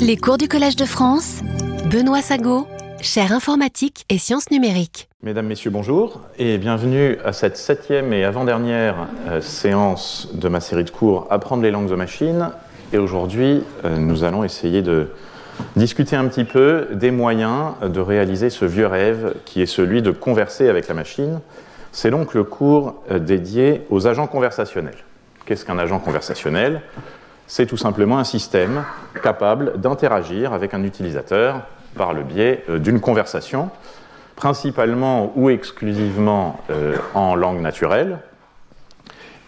Les cours du Collège de France, Benoît Sago, chaire informatique et sciences numériques. Mesdames, Messieurs, bonjour et bienvenue à cette septième et avant-dernière euh, séance de ma série de cours Apprendre les langues de machine. Et aujourd'hui, euh, nous allons essayer de discuter un petit peu des moyens de réaliser ce vieux rêve qui est celui de converser avec la machine. C'est donc le cours euh, dédié aux agents conversationnels. Qu'est-ce qu'un agent conversationnel? C'est tout simplement un système capable d'interagir avec un utilisateur par le biais euh, d'une conversation, principalement ou exclusivement euh, en langue naturelle.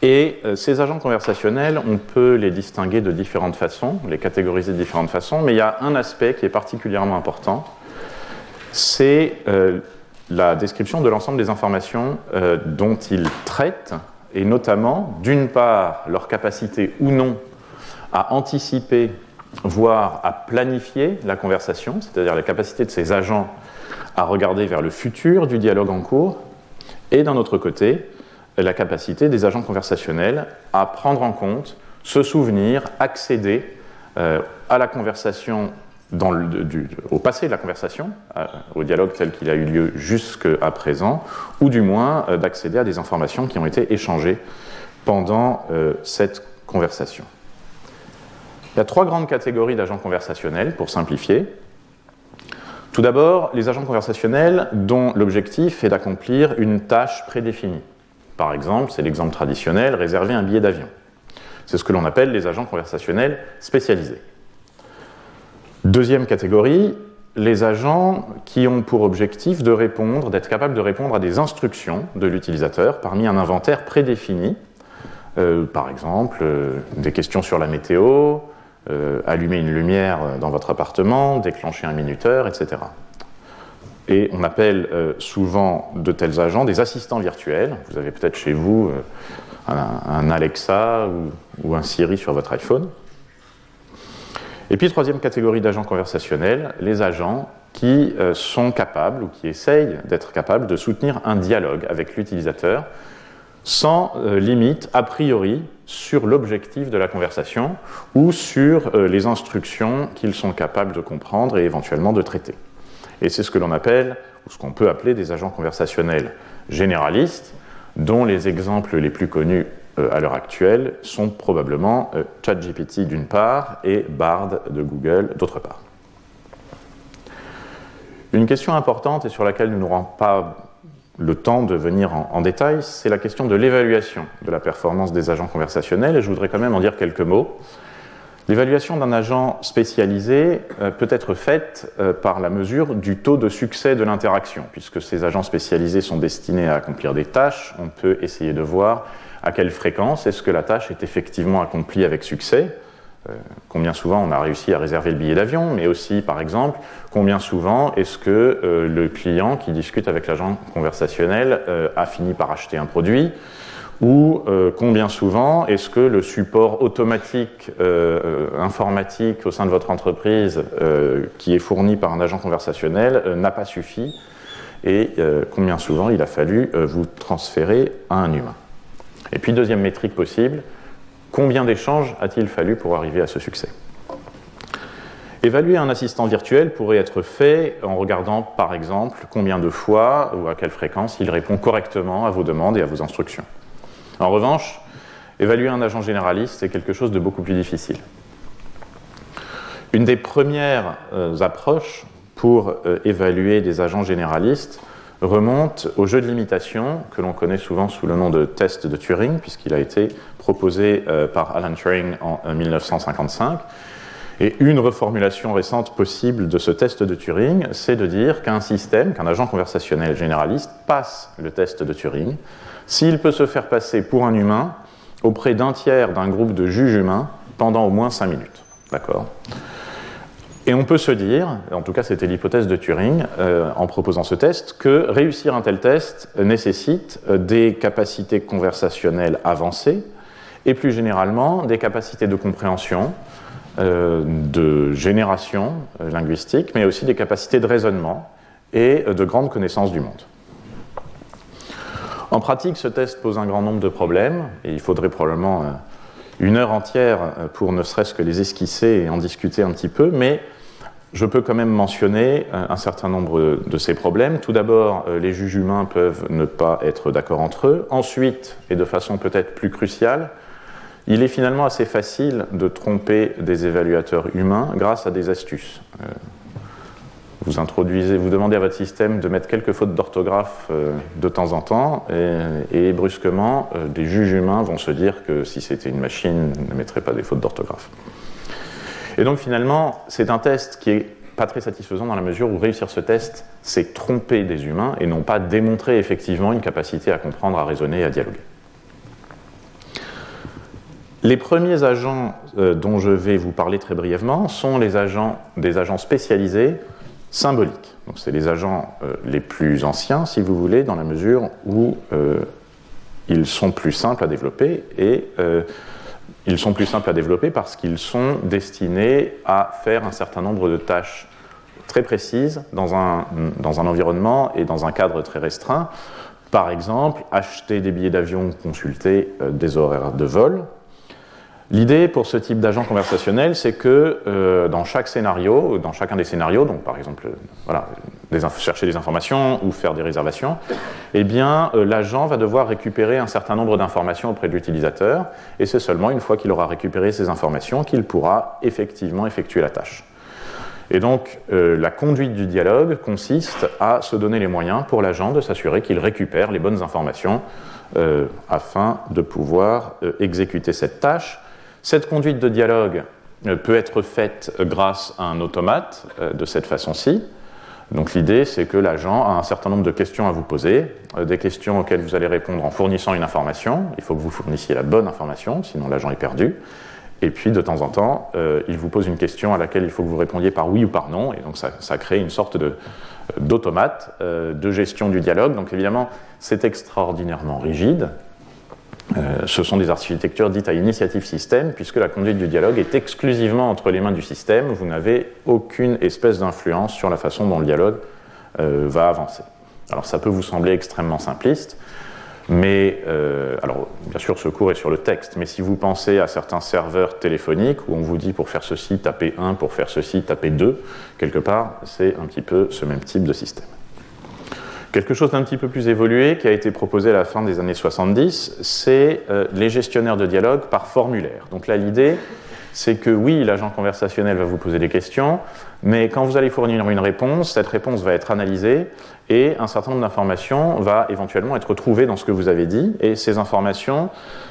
Et euh, ces agents conversationnels, on peut les distinguer de différentes façons, les catégoriser de différentes façons, mais il y a un aspect qui est particulièrement important, c'est la description de l'ensemble des informations dont ils traitent et notamment, d'une part, leur capacité ou non à anticiper, voire à planifier la conversation, c'est-à-dire la capacité de ces agents à regarder vers le futur du dialogue en cours, et d'un autre côté, la capacité des agents conversationnels à prendre en compte, se souvenir, accéder euh, à la conversation au passé de la conversation, au dialogue tel qu'il a eu lieu jusqu'à présent, ou du moins euh, d'accéder à des informations qui ont été échangées pendant euh, cette conversation. Il y a trois grandes catégories d'agents conversationnels, pour simplifier. Tout d'abord, les agents conversationnels dont l'objectif est d'accomplir une tâche prédéfinie. Par exemple, c'est l'exemple traditionnel, réserver un billet d'avion. C'est ce que l'on appelle les agents conversationnels spécialisés. Deuxième catégorie, les agents qui ont pour objectif de répondre, d'être capables de répondre à des instructions de l'utilisateur parmi un inventaire prédéfini, euh, par exemple euh, des questions sur la météo, allumer une lumière dans votre appartement, déclencher un minuteur, etc. Et on appelle souvent de tels agents des assistants virtuels. Vous avez peut-être chez vous un, Alexa ou un Siri sur votre iPhone. Et puis, troisième catégorie d'agents conversationnels, les agents qui euh, sont capables ou qui essayent d'être capables de soutenir un dialogue avec l'utilisateur sans euh, limite a priori sur l'objectif de la conversation ou sur euh, les instructions qu'ils sont capables de comprendre et éventuellement de traiter. Et c'est ce que l'on appelle, ou ce qu'on peut appeler des agents conversationnels généralistes, dont les exemples les plus connus euh, à l'heure actuelle sont probablement euh, ChatGPT d'une part et Bard de Google d'autre part. Une question importante et sur laquelle nous n'aurons pas le temps de venir en, détail, c'est la question de l'évaluation de la performance des agents conversationnels, et je voudrais quand même en dire quelques mots. L'évaluation d'un agent spécialisé euh, peut être faite par la mesure du taux de succès de l'interaction. Puisque ces agents spécialisés sont destinés à accomplir des tâches, on peut essayer de voir à quelle fréquence est-ce que la tâche est effectivement accomplie avec succès euh, combien souvent on a réussi à réserver le billet d'avion, mais aussi, par exemple, combien souvent est-ce que euh, le client qui discute avec l'agent conversationnel euh, a fini par acheter un produit, ou combien souvent est-ce que le support automatique informatique au sein de votre entreprise qui est fourni par un agent conversationnel n'a pas suffi, et combien souvent il a fallu vous transférer à un humain? Et puis deuxième métrique possible, combien d'échanges a-t-il fallu pour arriver à ce succès? Évaluer un assistant virtuel pourrait être fait en regardant par exemple combien de fois ou à quelle fréquence il répond correctement à vos demandes et à vos instructions. En revanche, évaluer un agent généraliste est quelque chose de beaucoup plus difficile. Une des premières euh, approches pour euh, évaluer des agents généralistes remonte au jeu de limitation que l'on connaît souvent sous le nom de test de Turing, puisqu'il a été proposé euh, par Alan Turing en 1955. Et une reformulation récente possible de ce test de Turing, c'est de dire qu'un système, qu'un agent conversationnel généraliste passe le test de Turing s'il peut se faire passer pour un humain auprès d'un tiers d'un groupe de juges humains pendant au moins 5 minutes. D'accord? Et on peut se dire, en tout cas c'était l'hypothèse de Turing euh, en proposant ce test, que réussir un tel test nécessite euh, des capacités conversationnelles avancées et plus généralement des capacités de compréhension, euh, de génération linguistique, mais aussi des capacités de raisonnement et de grandes connaissances du monde. En pratique, ce test pose un grand nombre de problèmes et il faudrait probablement une heure entière pour ne serait-ce que les esquisser et en discuter un petit peu, mais je peux quand même mentionner un certain nombre de ces problèmes. Tout d'abord, les juges humains peuvent ne pas être d'accord entre eux. Ensuite, et de façon peut-être plus cruciale, il est finalement assez facile de tromper des évaluateurs humains grâce à des astuces. Euh, vous demandez à votre système de mettre quelques fautes d'orthographe euh, de temps en temps, et, brusquement, euh, des juges humains vont se dire que si c'était une machine, ne mettrait pas des fautes d'orthographe. Et donc finalement, c'est un test qui est pas très satisfaisant dans la mesure où réussir ce test, c'est tromper des humains et non pas démontrer effectivement une capacité à comprendre, à raisonner et à dialoguer. Les premiers agents euh, dont je vais vous parler très brièvement sont les agents, des agents spécialisés symboliques. Donc, c'est les agents euh, les plus anciens, si vous voulez, dans la mesure où euh, ils sont plus simples à développer et ils sont plus simples à développer parce qu'ils sont destinés à faire un certain nombre de tâches très précises dans un, dans un environnement et dans un cadre très restreint. Par exemple, acheter des billets d'avion, consulter des horaires de vol, L'idée pour ce type d'agent conversationnel, c'est que euh, dans chaque scénario, dans chacun des scénarios, donc par exemple chercher des informations ou faire des réservations, eh bien euh, l'agent va devoir récupérer un certain nombre d'informations auprès de l'utilisateur, et c'est seulement une fois qu'il aura récupéré ces informations qu'il pourra effectivement effectuer la tâche. Et donc euh, la conduite du dialogue consiste à se donner les moyens pour l'agent de s'assurer qu'il récupère les bonnes informations afin de pouvoir exécuter cette tâche cette conduite de dialogue euh, peut être faite grâce à un automate euh, de cette façon-ci. Donc l'idée, c'est que l'agent a un certain nombre de questions à vous poser, euh, des questions auxquelles vous allez répondre en fournissant une information. Il faut que vous fournissiez la bonne information, sinon l'agent est perdu. Et puis, de temps en temps, il vous pose une question à laquelle il faut que vous répondiez par oui ou par non. Et donc, ça, ça crée une sorte d'automate de gestion du dialogue. Donc, évidemment, c'est extraordinairement rigide. Euh, ce sont des architectures dites à initiative système, puisque la conduite du dialogue est exclusivement entre les mains du système. Vous n'avez aucune espèce d'influence sur la façon dont le dialogue euh, va avancer. Alors ça peut vous sembler extrêmement simpliste, mais euh, alors bien sûr ce cours est sur le texte, mais si vous pensez à certains serveurs téléphoniques où on vous dit pour faire ceci tapez 1, pour faire ceci tapez 2, quelque part c'est un petit peu ce même type de système. Quelque chose d'un petit peu plus évolué qui a été proposé à la fin des années 70, c'est euh, les gestionnaires de dialogue par formulaire. Donc là, l'idée, c'est que oui, l'agent conversationnel va vous poser des questions, mais quand vous allez fournir une réponse, cette réponse va être analysée et un certain nombre d'informations va éventuellement être trouvées dans ce que vous avez dit, et ces informations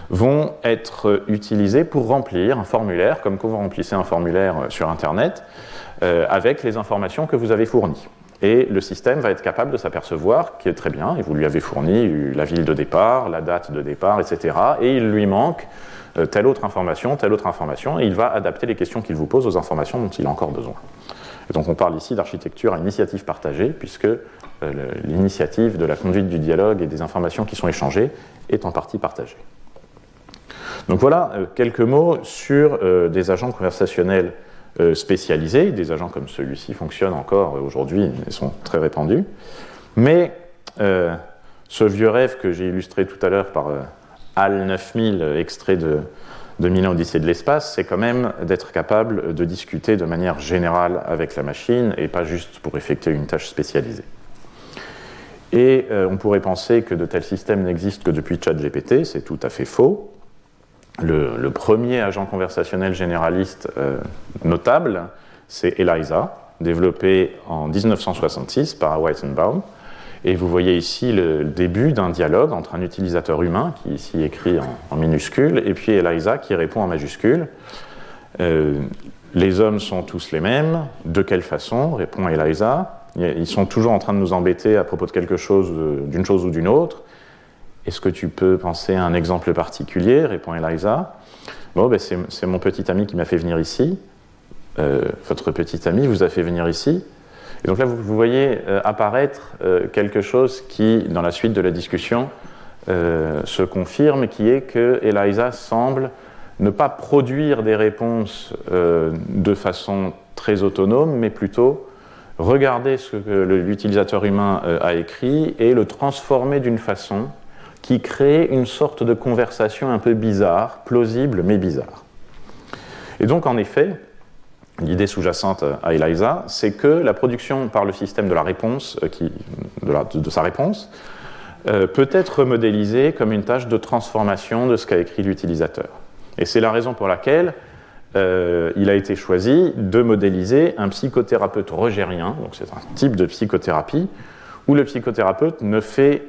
vont être utilisées pour remplir un formulaire, comme quand vous remplissez un formulaire sur Internet, euh, avec les informations que vous avez fournies. Et le système va être capable de s'apercevoir qu'il est très bien, et vous lui avez fourni la ville de départ, la date de départ, etc. Et il lui manque euh, telle autre information, telle autre information, et il va adapter les questions qu'il vous pose aux informations dont il a encore besoin. Donc on parle ici d'architecture à initiative partagée, puisque euh, l'initiative de la conduite du dialogue et des informations qui sont échangées est en partie partagée. Donc voilà euh, quelques mots sur des agents conversationnels spécialisés. Des agents comme celui-ci fonctionnent encore aujourd'hui et sont très répandus. Mais euh, ce vieux rêve que j'ai illustré tout à l'heure par euh, HAL 9000, extrait de, de Milan Odyssée de l'espace, c'est quand même d'être capable de discuter de manière générale avec la machine et pas juste pour effectuer une tâche spécialisée. Et on pourrait penser que de tels systèmes n'existent que depuis ChatGPT, c'est tout à fait faux le, premier agent conversationnel généraliste euh, notable, c'est ELIZA, développé en 1966 par Weizenbaum. Et vous voyez ici le début d'un dialogue entre un utilisateur humain, qui ici écrit en, minuscule, et puis ELIZA qui répond en majuscule. Euh, les hommes sont tous les mêmes. De quelle façon répond ELIZA. Ils sont toujours en train de nous embêter à propos de quelque chose, d'une chose ou d'une autre. Est-ce que tu peux penser à un exemple particulier? Répond Eliza. Bon, ben c'est mon petit ami qui m'a fait venir ici. Euh, votre petit ami vous a fait venir ici. Et donc là, vous, voyez euh, apparaître euh, quelque chose qui, dans la suite de la discussion, se confirme, qui est que Eliza semble ne pas produire des réponses de façon très autonome, mais plutôt regarder ce que l'utilisateur humain a écrit et le transformer d'une façon qui crée une sorte de conversation un peu bizarre, plausible mais bizarre. Et donc en effet, l'idée sous-jacente à ELISA, c'est que la production par le système de la réponse, euh, de, sa réponse, euh, peut être modélisée comme une tâche de transformation de ce qu'a écrit l'utilisateur. Et c'est la raison pour laquelle euh, il a été choisi de modéliser un psychothérapeute rogérien, donc c'est un type de psychothérapie, où le psychothérapeute ne fait,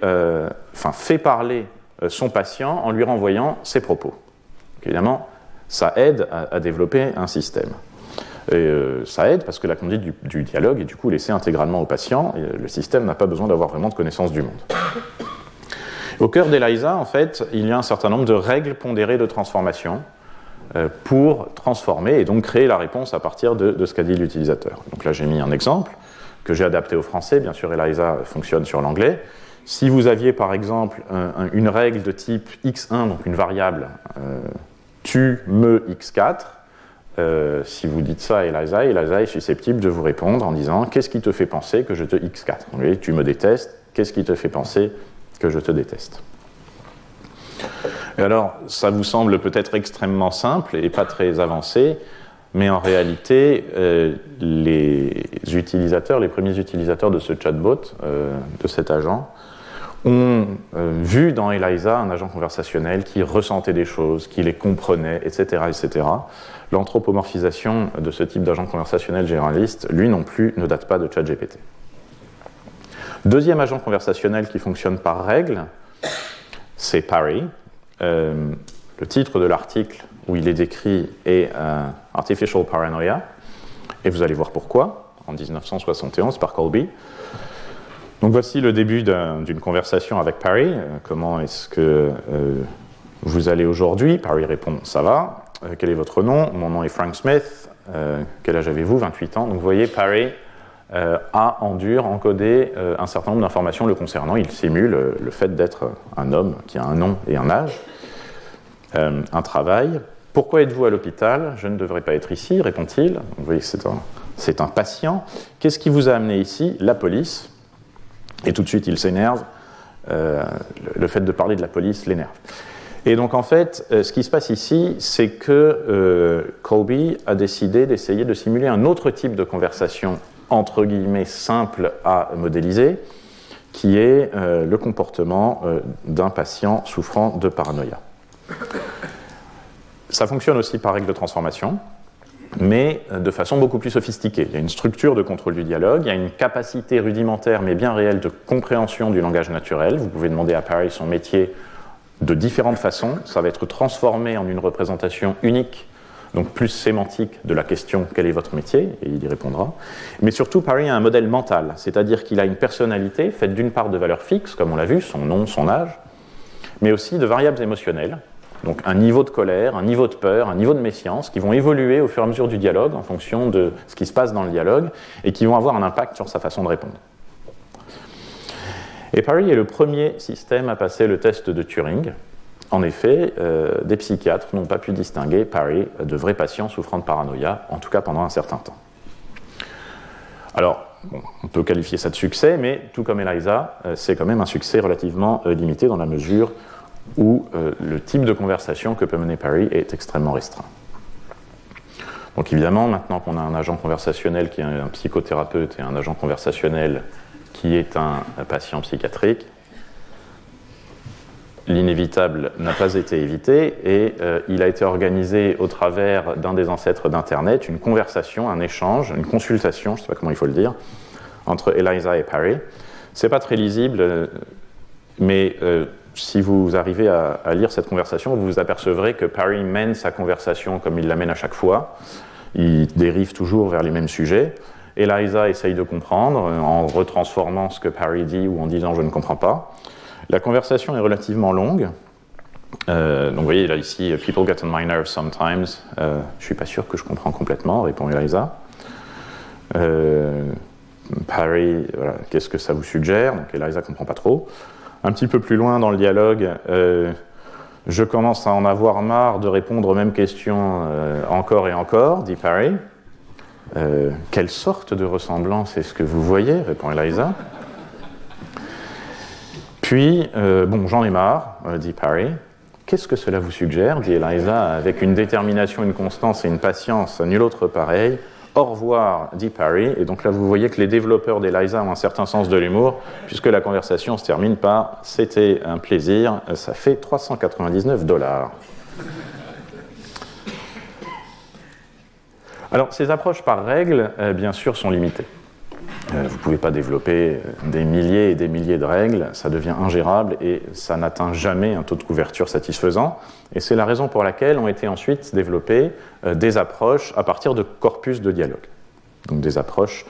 enfin, fait parler son patient en lui renvoyant ses propos. évidemment, ça aide à développer un système. Et euh, ça aide parce que la conduite du, dialogue est du coup laissée intégralement au patient et euh, le système n'a pas besoin d'avoir vraiment de connaissance du monde. Au cœur d'ELISA, en fait, il y a un certain nombre de règles pondérées de transformation euh, pour transformer et donc créer la réponse à partir de, ce qu'a dit l'utilisateur. Donc là, j'ai mis un exemple que j'ai adapté au français. Bien sûr, ELISA fonctionne sur l'anglais. Si vous aviez par exemple une règle de type x1, donc une variable, tu me x4, euh, si vous dites ça à Eliza, Eliza est susceptible de vous répondre en disant Qu'est-ce qui te fait penser que je te X4 Tu me détestes, qu'est-ce qui te fait penser que je te déteste? Et alors, ça vous semble peut-être extrêmement simple et pas très avancé, mais en réalité, euh, les utilisateurs, les premiers utilisateurs de ce chatbot, euh, de cet agent, ont vu dans Eliza un agent conversationnel qui ressentait des choses, qui les comprenait, etc., etc l'anthropomorphisation de ce type d'agent conversationnel généraliste, lui non plus, ne date pas de ChatGPT. Deuxième agent conversationnel qui fonctionne par règle, c'est Parry. Euh, le titre de l'article où il est décrit est euh, Artificial Paranoia, et vous allez voir pourquoi, en 1971 par Colby. Donc voici le début d'une conversation avec Parry. Euh, comment est-ce que vous allez aujourd'hui? Parry répond Ça va. Euh, quel est votre nom? Mon nom est Frank Smith. Euh, quel âge avez-vous? 28 ans. Donc vous voyez, euh, a en dur encodé un certain nombre d'informations le concernant. Il simule le fait d'être un homme qui a un nom et un âge, un travail. Pourquoi êtes-vous à l'hôpital? Je ne devrais pas être ici, répond-il. Vous voyez c'est un, c'est un patient. Qu'est-ce qui vous a amené ici? La police. Et tout de suite, il s'énerve. le fait de parler de la police l'énerve. Et donc en fait, euh, ce qui se passe ici, c'est que euh, Colby a décidé d'essayer de simuler un autre type de conversation, entre guillemets, simple à modéliser, qui est euh, le comportement d'un patient souffrant de paranoïa. Ça fonctionne aussi par règle de transformation, mais de façon beaucoup plus sophistiquée. Il y a une structure de contrôle du dialogue, il y a une capacité rudimentaire mais bien réelle de compréhension du langage naturel. Vous pouvez demander à Paris son métier de différentes façons. Ça va être transformé en une représentation unique, donc plus sémantique de la question quel est votre métier, et il y répondra. Mais surtout, Paris a un modèle mental, c'est-à-dire qu'il a une personnalité faite d'une part de valeurs fixes, comme on l'a vu, son nom, son âge, mais aussi de variables émotionnelles, donc un niveau de colère, un niveau de peur, un niveau de méfiance, qui vont évoluer au fur et à mesure du dialogue en fonction de ce qui se passe dans le dialogue, et qui vont avoir un impact sur sa façon de répondre. Et Parry est le premier système à passer le test de Turing. En effet, euh, des psychiatres n'ont pas pu distinguer Parry de vrais patients souffrant de paranoïa, en tout cas pendant un certain temps. Alors, on peut qualifier ça de succès, mais tout comme Eliza, euh, c'est quand même un succès relativement euh, limité dans la mesure où le type de conversation que peut mener Parry est extrêmement restreint. Donc évidemment, maintenant qu'on a un agent conversationnel qui est un psychothérapeute et un agent conversationnel qui est un patient psychiatrique, l'inévitable n'a pas été évité et euh, il a été organisé au travers d'un des ancêtres d'Internet une conversation, un échange, une consultation, je ne sais pas comment il faut le dire, entre Eliza et Parry. C'est pas très lisible, euh, mais euh, si vous arrivez à, lire cette conversation, vous vous apercevrez que Parry mène sa conversation comme il l'amène à chaque fois. Il dérive toujours vers les mêmes sujets. Eliza essaye de comprendre euh, en retransformant ce que Parry dit ou en disant je ne comprends pas. La conversation est relativement longue. Euh, donc vous voyez là ici, People get on my nerves sometimes. Euh, je suis pas sûr que je comprends complètement, répond Eliza. Parry, voilà, qu'est-ce que ça vous suggère? Donc Eliza ne comprend pas trop. Un petit peu plus loin dans le dialogue, je commence à en avoir marre de répondre aux mêmes questions encore et encore, dit Parry. Euh, quelle sorte de ressemblance est-ce que vous voyez répond Eliza. Puis, bon, j'en ai marre, dit Parry. Qu'est-ce que cela vous suggère dit Eliza, avec une détermination, une constance et une patience nul autre pareil. Au revoir, dit Parry. Et donc là, vous voyez que les développeurs d'Eliza ont un certain sens de l'humour, puisque la conversation se termine par C'était un plaisir, ça fait 399 dollars. Alors, ces approches par règle, euh, bien sûr, sont limitées. Euh, vous ne pouvez pas développer euh, des milliers et des milliers de règles, ça devient ingérable et ça n'atteint jamais un taux de couverture satisfaisant. Et c'est la raison pour laquelle ont été ensuite développées euh, des approches à partir de corpus de dialogue. Donc des approches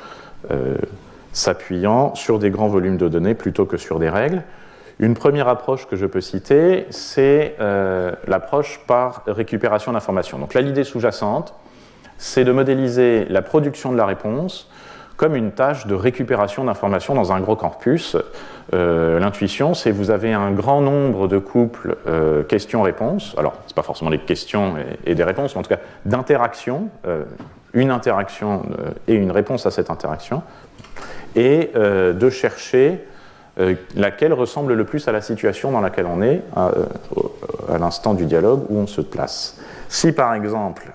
s'appuyant sur des grands volumes de données plutôt que sur des règles. Une première approche que je peux citer, c'est l'approche par récupération d'informations. Donc là, l'idée sous-jacente, c'est de modéliser la production de la réponse comme une tâche de récupération d'informations dans un gros corpus. Euh, l'intuition, c'est vous avez un grand nombre de couples euh, questions-réponses. Alors, ce n'est pas forcément des questions et, des réponses, mais en tout cas d'interactions, euh, une interaction et une réponse à cette interaction, et de chercher laquelle ressemble le plus à la situation dans laquelle on est à, l'instant du dialogue où on se place. Si par exemple,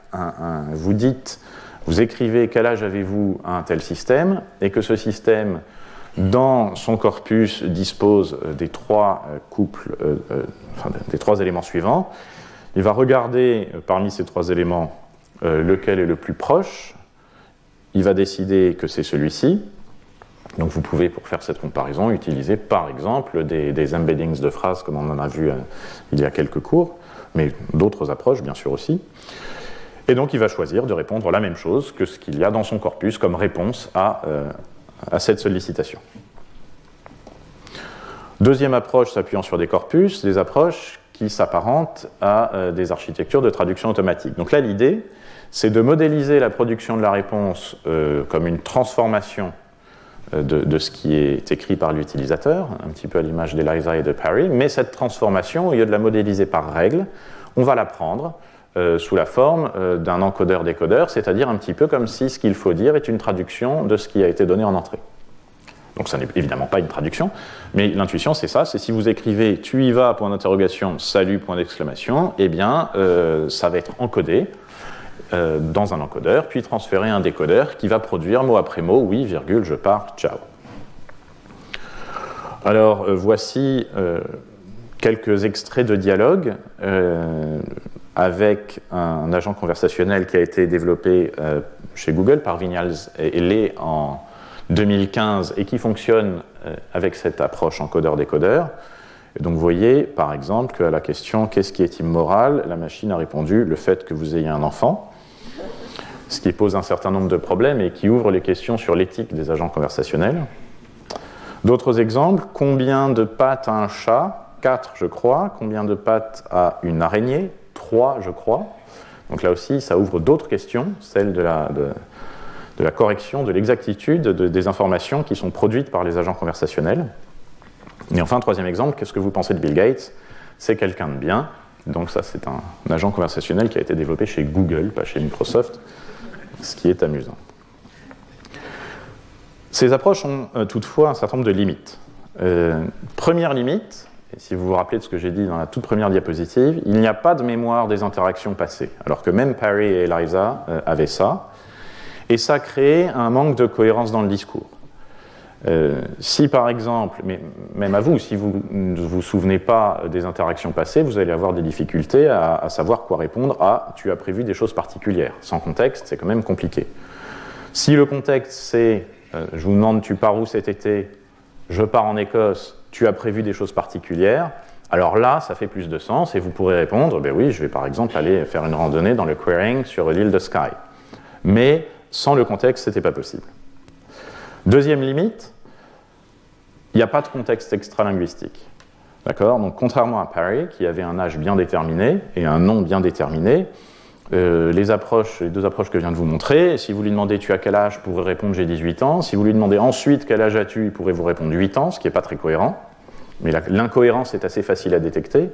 vous dites vous écrivez quel âge avez-vous à un tel système, et que ce système, dans son corpus, dispose euh, des trois euh, couples, euh, des trois éléments suivants. Il va regarder parmi ces trois éléments lequel est le plus proche. Il va décider que c'est celui-ci. Donc vous pouvez, pour faire cette comparaison, utiliser par exemple des embeddings de phrases comme on en a vu il y a quelques cours, mais d'autres approches bien sûr aussi. Et donc il va choisir de répondre la même chose que ce qu'il y a dans son corpus comme réponse à, euh, cette sollicitation. Deuxième approche s'appuyant sur des corpus, des approches qui s'apparentent à euh, des architectures de traduction automatique. Donc là, l'idée, c'est de modéliser la production de la réponse euh, comme une transformation de, de, ce qui est écrit par l'utilisateur, un petit peu à l'image d'Eliza et de Parry, mais cette transformation, au lieu de la modéliser par règle, on va la prendre euh, sous la forme euh, d'un encodeur-décodeur, c'est-à-dire un petit peu comme si ce qu'il faut dire est une traduction de ce qui a été donné en entrée. Donc ça n'est évidemment pas une traduction, mais l'intuition c'est ça, c'est si vous écrivez tu y vas, point d'interrogation, salut, point d'exclamation, eh bien euh, ça va être encodé dans un encodeur, puis transféré à un décodeur qui va produire mot après mot, oui, virgule, je pars, ciao. Alors voici quelques extraits de dialogue avec un agent conversationnel qui a été développé euh, chez Google par Vinyals et Lé en 2015 et qui fonctionne euh, avec cette approche encodeur-décodeur. Donc vous voyez, par exemple, qu'à la question qu'est-ce qui est immoral, la machine a répondu le fait que vous ayez un enfant, ce qui pose un certain nombre de problèmes et qui ouvre les questions sur l'éthique des agents conversationnels. D'autres exemples, combien de pattes a un chat? Quatre, je crois. Combien de pattes a une araignée? 3, je crois. Donc là aussi, ça ouvre d'autres questions, celles de la, de, correction, de l'exactitude des informations qui sont produites par les agents conversationnels. Et enfin, troisième exemple, qu'est-ce que vous pensez de Bill Gates? C'est quelqu'un de bien. Donc ça, c'est un, agent conversationnel qui a été développé chez Google, pas chez Microsoft, ce qui est amusant. Ces approches ont euh, toutefois un certain nombre de limites. Euh, première limite, si vous vous rappelez de ce que j'ai dit dans la toute première diapositive, il n'y a pas de mémoire des interactions passées, alors que même Parry et Eliza euh, avaient ça. Et ça crée un manque de cohérence dans le discours. Euh, si par exemple, mais même à vous, si vous ne vous souvenez pas des interactions passées, vous allez avoir des difficultés à, savoir quoi répondre à tu as prévu des choses particulières. Sans contexte, c'est quand même compliqué. Si le contexte c'est euh, je vous demande tu pars où cet été, je pars en Écosse, tu as prévu des choses particulières, alors là, ça fait plus de sens et vous pourrez répondre, ben oui, je vais par exemple aller faire une randonnée dans le querying sur l'île de Skye. Mais sans le contexte, ce n'était pas possible. Deuxième limite, il n'y a pas de contexte extralinguistique. D'accord? Donc contrairement à Parry, qui avait un âge bien déterminé et un nom bien déterminé, euh, les deux approches que je viens de vous montrer, si vous lui demandez tu as quel âge, il pourrait répondre j'ai 18 ans. Si vous lui demandez ensuite quel âge as-tu, il pourrait vous répondre 8 ans, ce qui n'est pas très cohérent. Mais l'incohérence est assez facile à détecter.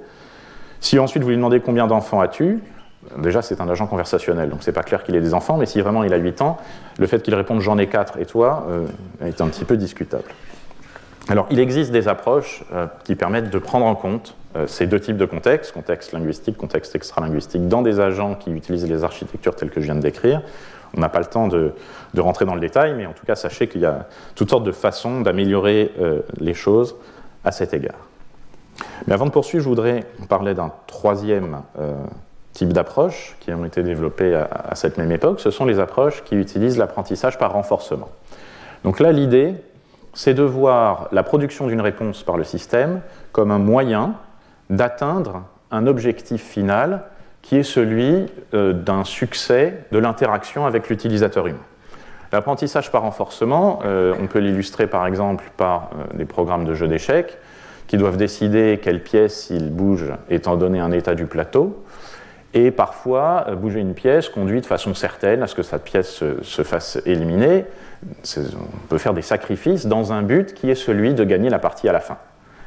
Si ensuite vous lui demandez combien d'enfants as-tu, déjà c'est un agent conversationnel, donc c'est pas clair qu'il ait des enfants, mais si vraiment il a 8 ans, le fait qu'il réponde j'en ai 4 et toi euh, est un petit peu discutable. Alors, il existe des approches qui permettent de prendre en compte ces deux types de contextes, contexte linguistique, contexte extra-linguistique, dans des agents qui utilisent les architectures telles que je viens de décrire. On n'a pas le temps de, rentrer dans le détail, mais en tout cas, sachez qu'il y a toutes sortes de façons d'améliorer les choses à cet égard. Mais avant de poursuivre, je voudrais parler d'un troisième euh, type d'approche qui ont été développées à, cette même époque. Ce sont les approches qui utilisent l'apprentissage par renforcement. Donc là, l'idée, c'est de voir la production d'une réponse par le système comme un moyen d'atteindre un objectif final qui est celui euh, d'un succès de l'interaction avec l'utilisateur humain. L'apprentissage par renforcement, euh, on peut l'illustrer par exemple par des programmes de jeux d'échecs qui doivent décider quelle pièce ils bougent étant donné un état du plateau. Et parfois, euh, bouger une pièce conduit de façon certaine à ce que cette pièce se, fasse éliminer. On peut faire des sacrifices dans un but qui est celui de gagner la partie à la fin.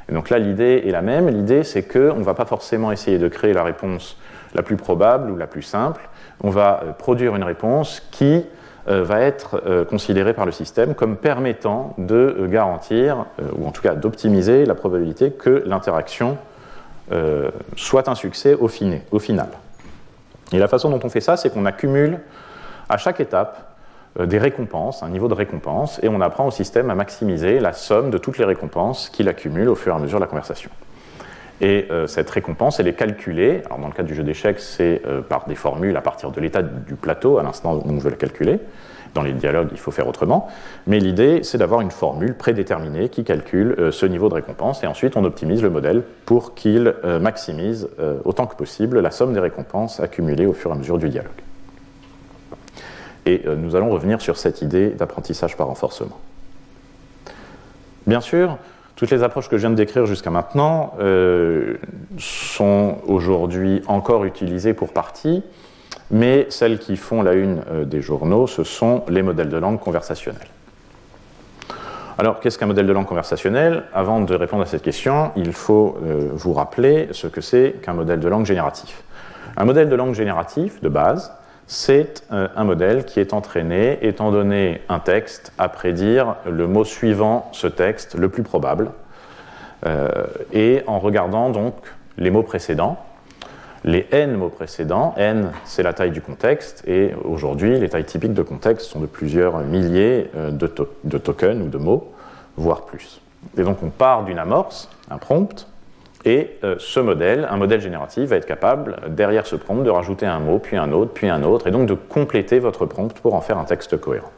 Et donc là, l'idée est la même. L'idée, c'est qu'on ne va pas forcément essayer de créer la réponse la plus probable ou la plus simple. On va euh, produire une réponse qui euh, va être euh, considéré par le système comme permettant de garantir, ou en tout cas d'optimiser la probabilité que l'interaction soit un succès au final. Et la façon dont on fait ça, c'est qu'on accumule à chaque étape des récompenses, un niveau de récompense, et on apprend au système à maximiser la somme de toutes les récompenses qu'il accumule au fur et à mesure de la conversation. Et cette récompense, elle est calculée, alors dans le cas du jeu d'échecs, c'est par des formules à partir de l'état du plateau à l'instant où on veut la calculer, dans les dialogues, il faut faire autrement. Mais l'idée, c'est d'avoir une formule prédéterminée qui calcule euh, ce niveau de récompense et ensuite on optimise le modèle pour qu'il euh, maximise euh, autant que possible la somme des récompenses accumulées au fur et à mesure du dialogue. Et nous allons revenir sur cette idée d'apprentissage par renforcement. Bien sûr, toutes les approches que je viens de décrire jusqu'à maintenant sont aujourd'hui encore utilisées pour partie, mais celles qui font la une euh, des journaux, ce sont les modèles de langue conversationnels. Alors, qu'est-ce qu'un modèle de langue conversationnel? Avant de répondre à cette question, il faut euh, vous rappeler ce que c'est qu'un modèle de langue génératif. Un modèle de langue génératif, de base, c'est euh, un modèle qui est entraîné, étant donné un texte, à prédire le mot suivant ce texte le plus probable, et en regardant donc les mots précédents, les n mots précédents. n, c'est la taille du contexte, et aujourd'hui, les tailles typiques de contexte sont de plusieurs milliers euh, de, tokens ou de mots, voire plus. Et donc, on part d'une amorce, un prompt, et euh, ce modèle, un modèle génératif, va être capable, derrière ce prompt, de rajouter un mot, puis un autre, puis un autre, et donc de compléter votre prompt pour en faire un texte cohérent.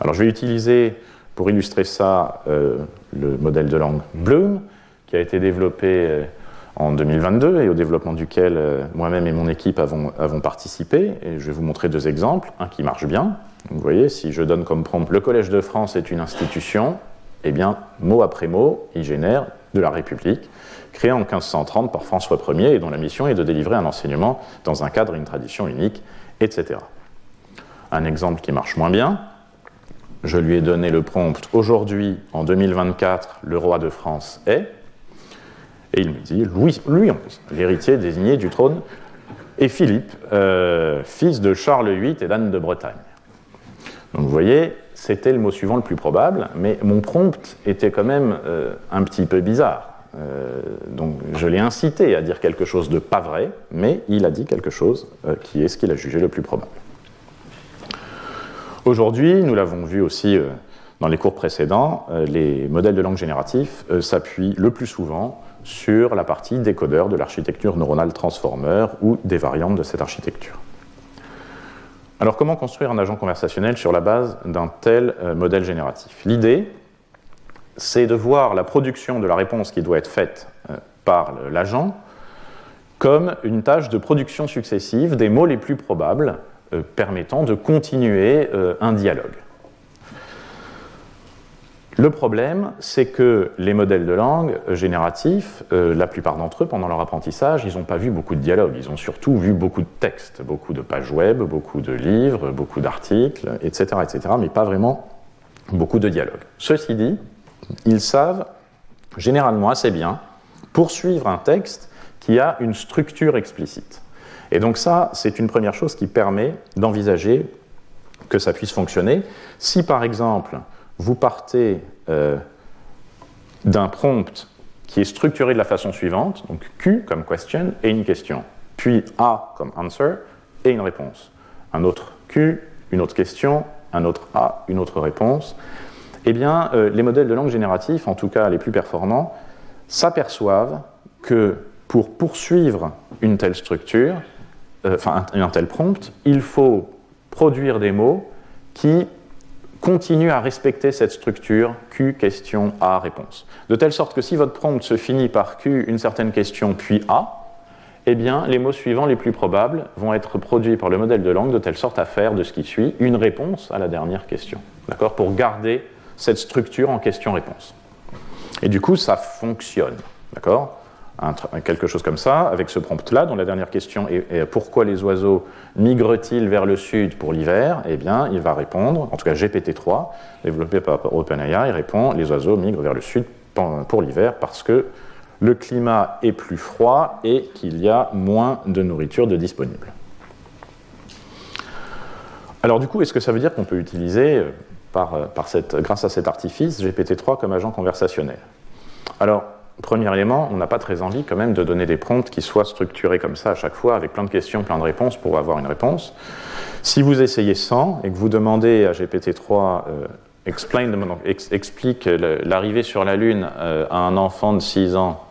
Alors, je vais utiliser, pour illustrer ça, euh, le modèle de langue Bloom, qui a été développé en 2022 et au développement duquel euh, moi-même et mon équipe avons, avons, participé. Et je vais vous montrer deux exemples. Un qui marche bien. Vous voyez, si je donne comme prompt le Collège de France est une institution, eh bien, mot après mot, il génère de la République, créée en 1530 par François Ier et dont la mission est de délivrer un enseignement dans un cadre et une tradition unique, etc. Un exemple qui marche moins bien, je lui ai donné le prompt aujourd'hui, en 2024, le roi de France est, et il me dit Louis, Louis XI, l'héritier désigné du trône, et Philippe, euh, fils de Charles VIII et d'Anne de Bretagne. Donc vous voyez, c'était le mot suivant le plus probable, mais mon prompt était quand même euh, un petit peu bizarre. Euh, donc je l'ai incité à dire quelque chose de pas vrai, mais il a dit quelque chose qui est ce qu'il a jugé le plus probable. Aujourd'hui, nous l'avons vu aussi dans les cours précédents, les modèles de langue génératifs s'appuient le plus souvent sur la partie décodeur de l'architecture neuronale transformer ou des variantes de cette architecture. Alors comment construire un agent conversationnel sur la base d'un tel euh, modèle génératif? L'idée, c'est de voir la production de la réponse qui doit être faite euh, par l'agent comme une tâche de production successive des mots les plus probables euh, permettant de continuer un dialogue. Le problème, c'est que les modèles de langue génératifs, euh, la plupart d'entre eux, pendant leur apprentissage, ils n'ont pas vu beaucoup de dialogues, ils ont surtout vu beaucoup de textes, beaucoup de pages web, beaucoup de livres, beaucoup d'articles, etc., etc., mais pas vraiment beaucoup de dialogues. Ceci dit, ils savent généralement assez bien poursuivre un texte qui a une structure explicite. Et donc ça, c'est une première chose qui permet d'envisager que ça puisse fonctionner. Si par exemple, vous partez euh, d'un prompt qui est structuré de la façon suivante, donc Q comme question et une question, puis A comme answer et une réponse. Un autre Q, une autre question, un autre A, une autre réponse. Eh bien, euh, les modèles de langue génératifs, en tout cas les plus performants, s'aperçoivent que pour poursuivre une telle structure, euh, enfin un, tel prompt, il faut produire des mots qui continuent à respecter cette structure Q, question, A, réponse. De telle sorte que si votre prompt se finit par Q, une certaine question, puis A, eh bien, les mots suivants les plus probables vont être produits par le modèle de langue de telle sorte à faire de ce qui suit une réponse à la dernière question. D'accord? Pour garder cette structure en question-réponse. Et du coup, ça fonctionne. D'accord? Quelque chose comme ça, avec ce prompt-là, dont la dernière question est, pourquoi les oiseaux migrent-ils vers le sud pour l'hiver? Eh bien, il va répondre, en tout cas GPT-3, développé par OpenAI, il répond les oiseaux migrent vers le sud pour l'hiver parce que le climat est plus froid et qu'il y a moins de nourriture de disponible. Alors du coup, est-ce que ça veut dire qu'on peut utiliser, euh, euh, grâce à cet artifice, GPT-3 comme agent conversationnel Alors, premier élément, on n'a pas très envie quand même de donner des prompts qui soient structurés comme ça à chaque fois, avec plein de questions, plein de réponses pour avoir une réponse. Si vous essayez sans et que vous demandez à GPT-3 euh, explique l'arrivée sur la Lune à un enfant de 6 ans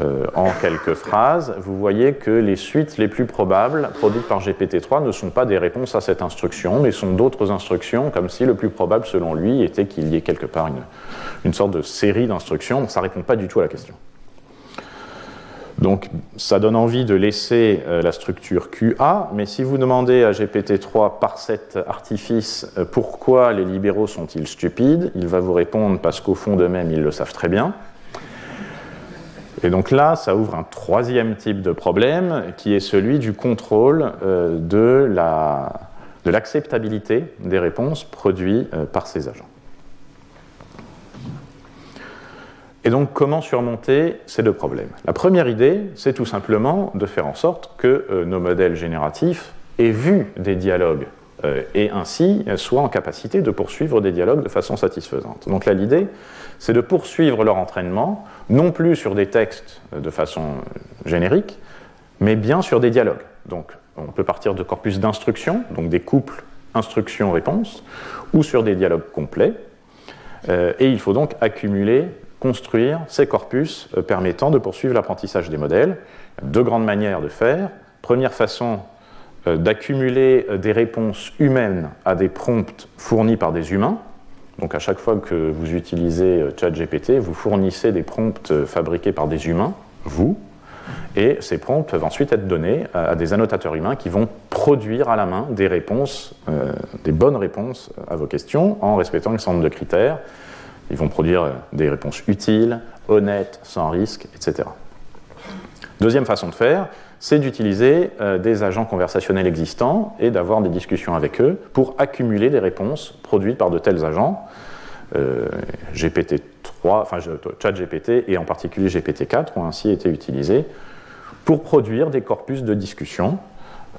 euh, en quelques phrases, vous voyez que les suites les plus probables produites par GPT-3 ne sont pas des réponses à cette instruction, mais sont d'autres instructions, comme si le plus probable selon lui était qu'il y ait quelque part une, sorte de série d'instructions. Ça ne répond pas du tout à la question. Donc ça donne envie de laisser euh, la structure QA, mais si vous demandez à GPT-3 par cet artifice euh, pourquoi les libéraux sont-ils stupides, il va vous répondre parce qu'au fond d'eux-mêmes ils le savent très bien. Et donc là, ça ouvre un troisième type de problème qui est celui du contrôle euh, de l'acceptabilité des réponses produites euh, par ces agents. Et donc, comment surmonter ces deux problèmes? La première idée, c'est tout simplement de faire en sorte que euh, nos modèles génératifs aient vu des dialogues et ainsi soient en capacité de poursuivre des dialogues de façon satisfaisante. Donc là, l'idée, c'est de poursuivre leur entraînement, non plus sur des textes de façon générique, mais bien sur des dialogues. Donc, on peut partir de corpus d'instruction, donc des couples instruction-réponse, ou sur des dialogues complets. Euh, et il faut donc accumuler, construire ces corpus euh, permettant de poursuivre l'apprentissage des modèles. Deux grandes manières de faire. Première façon, euh, d'accumuler des réponses humaines à des prompts fournis par des humains. Donc à chaque fois que vous utilisez euh, ChatGPT, vous fournissez des prompts euh, fabriqués par des humains, vous, et ces prompts peuvent ensuite être donnés à des annotateurs humains qui vont produire à la main des réponses, euh, des bonnes réponses à vos questions en respectant un certain nombre de critères. Ils vont produire des réponses utiles, honnêtes, sans risque, etc. Deuxième façon de faire, c'est d'utiliser des agents conversationnels existants et d'avoir des discussions avec eux pour accumuler des réponses produites par de tels agents euh, GPT-3, enfin ChatGPT et en particulier GPT-4 ont ainsi été utilisés pour produire des corpus de discussion,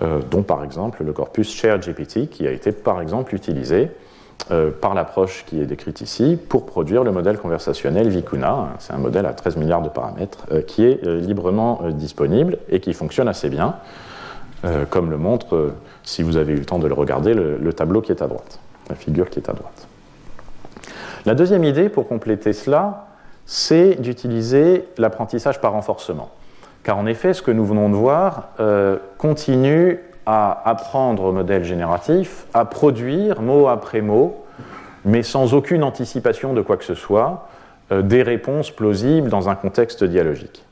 euh, dont par exemple le corpus ShareGPT qui a été par exemple utilisé euh, par l'approche qui est décrite ici pour produire le modèle conversationnel Vicuna. C'est un modèle à 13 milliards de paramètres qui est librement disponible et qui fonctionne assez bien, comme le montre, si vous avez eu le temps de le regarder, le tableau qui est à droite, la figure qui est à droite. La deuxième idée pour compléter cela, c'est d'utiliser l'apprentissage par renforcement. Car en effet, ce que nous venons de voir euh, continue à apprendre au modèle génératif, à produire mot après mot, mais sans aucune anticipation de quoi que ce soit, euh, des réponses plausibles dans un contexte dialogique.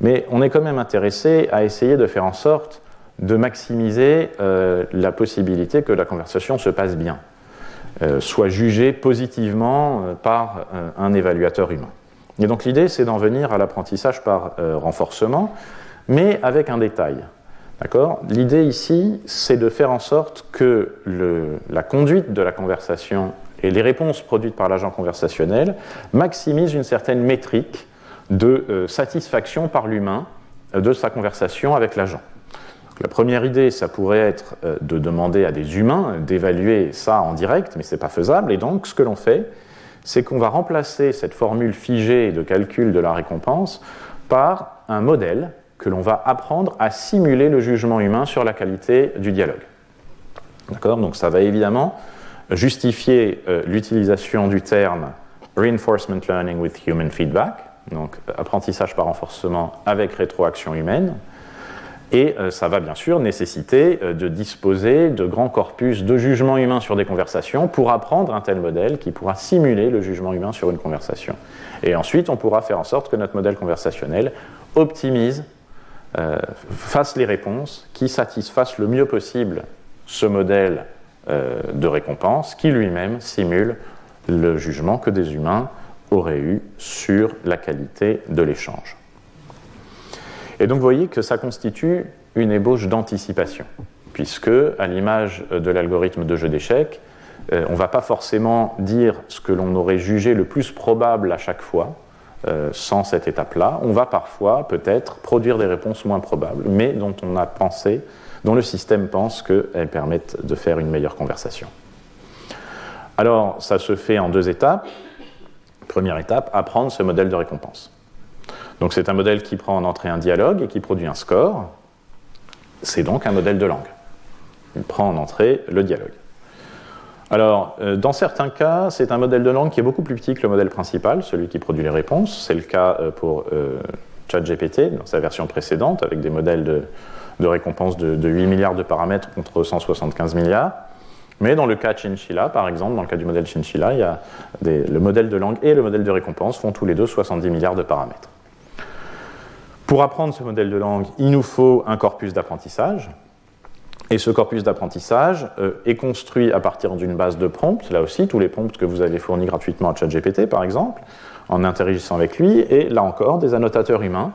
Mais on est quand même intéressé à essayer de faire en sorte de maximiser euh, la possibilité que la conversation se passe bien. Euh, soit jugé positivement par un évaluateur humain. Et donc l'idée, c'est d'en venir à l'apprentissage par renforcement, mais avec un détail. L'idée ici, c'est de faire en sorte que la conduite de la conversation et les réponses produites par l'agent conversationnel maximisent une certaine métrique de satisfaction par l'humain de sa conversation avec l'agent. La première idée, ça pourrait être euh, de demander à des humains d'évaluer ça en direct, mais ce n'est pas faisable. Et donc, ce que l'on fait, c'est qu'on va remplacer cette formule figée de calcul de la récompense par un modèle que l'on va apprendre à simuler le jugement humain sur la qualité du dialogue. D'accord? Donc ça va évidemment justifier euh, l'utilisation du terme reinforcement learning with human feedback, donc apprentissage par renforcement avec rétroaction humaine, et euh, ça va bien sûr nécessiter euh, de disposer de grands corpus de jugement humain sur des conversations pour apprendre un tel modèle qui pourra simuler le jugement humain sur une conversation. Et ensuite, on pourra faire en sorte que notre modèle conversationnel optimise, euh, fasse les réponses qui satisfassent le mieux possible ce modèle de récompense qui lui-même simule le jugement que des humains auraient eu sur la qualité de l'échange. Et donc vous voyez que ça constitue une ébauche d'anticipation, puisque, à l'image de l'algorithme de jeu d'échecs, euh, on ne va pas forcément dire ce que l'on aurait jugé le plus probable à chaque fois, euh, sans cette étape-là. On va parfois, peut-être, produire des réponses moins probables, mais dont on a pensé, dont le système pense qu'elles permettent de faire une meilleure conversation. Alors, ça se fait en deux étapes. Première étape, apprendre ce modèle de récompense. Donc c'est un modèle qui prend en entrée un dialogue et qui produit un score. C'est donc un modèle de langue. Il prend en entrée le dialogue. Alors, euh, dans certains cas, c'est un modèle de langue qui est beaucoup plus petit que le modèle principal, celui qui produit les réponses. C'est le cas euh, pour euh, ChatGPT, dans sa version précédente, avec des modèles de, récompense de, 8 milliards de paramètres contre 175 milliards. Mais dans le cas Chinchilla, par exemple, dans le cas du modèle Chinchilla, il le modèle de langue et le modèle de récompense font tous les deux 70 milliards de paramètres. Pour apprendre ce modèle de langue, il nous faut un corpus d'apprentissage. Et ce corpus d'apprentissage euh, est construit à partir d'une base de prompts, là aussi, tous les prompts que vous avez fournis gratuitement à ChatGPT, par exemple, en interagissant avec lui. Et là encore, des annotateurs humains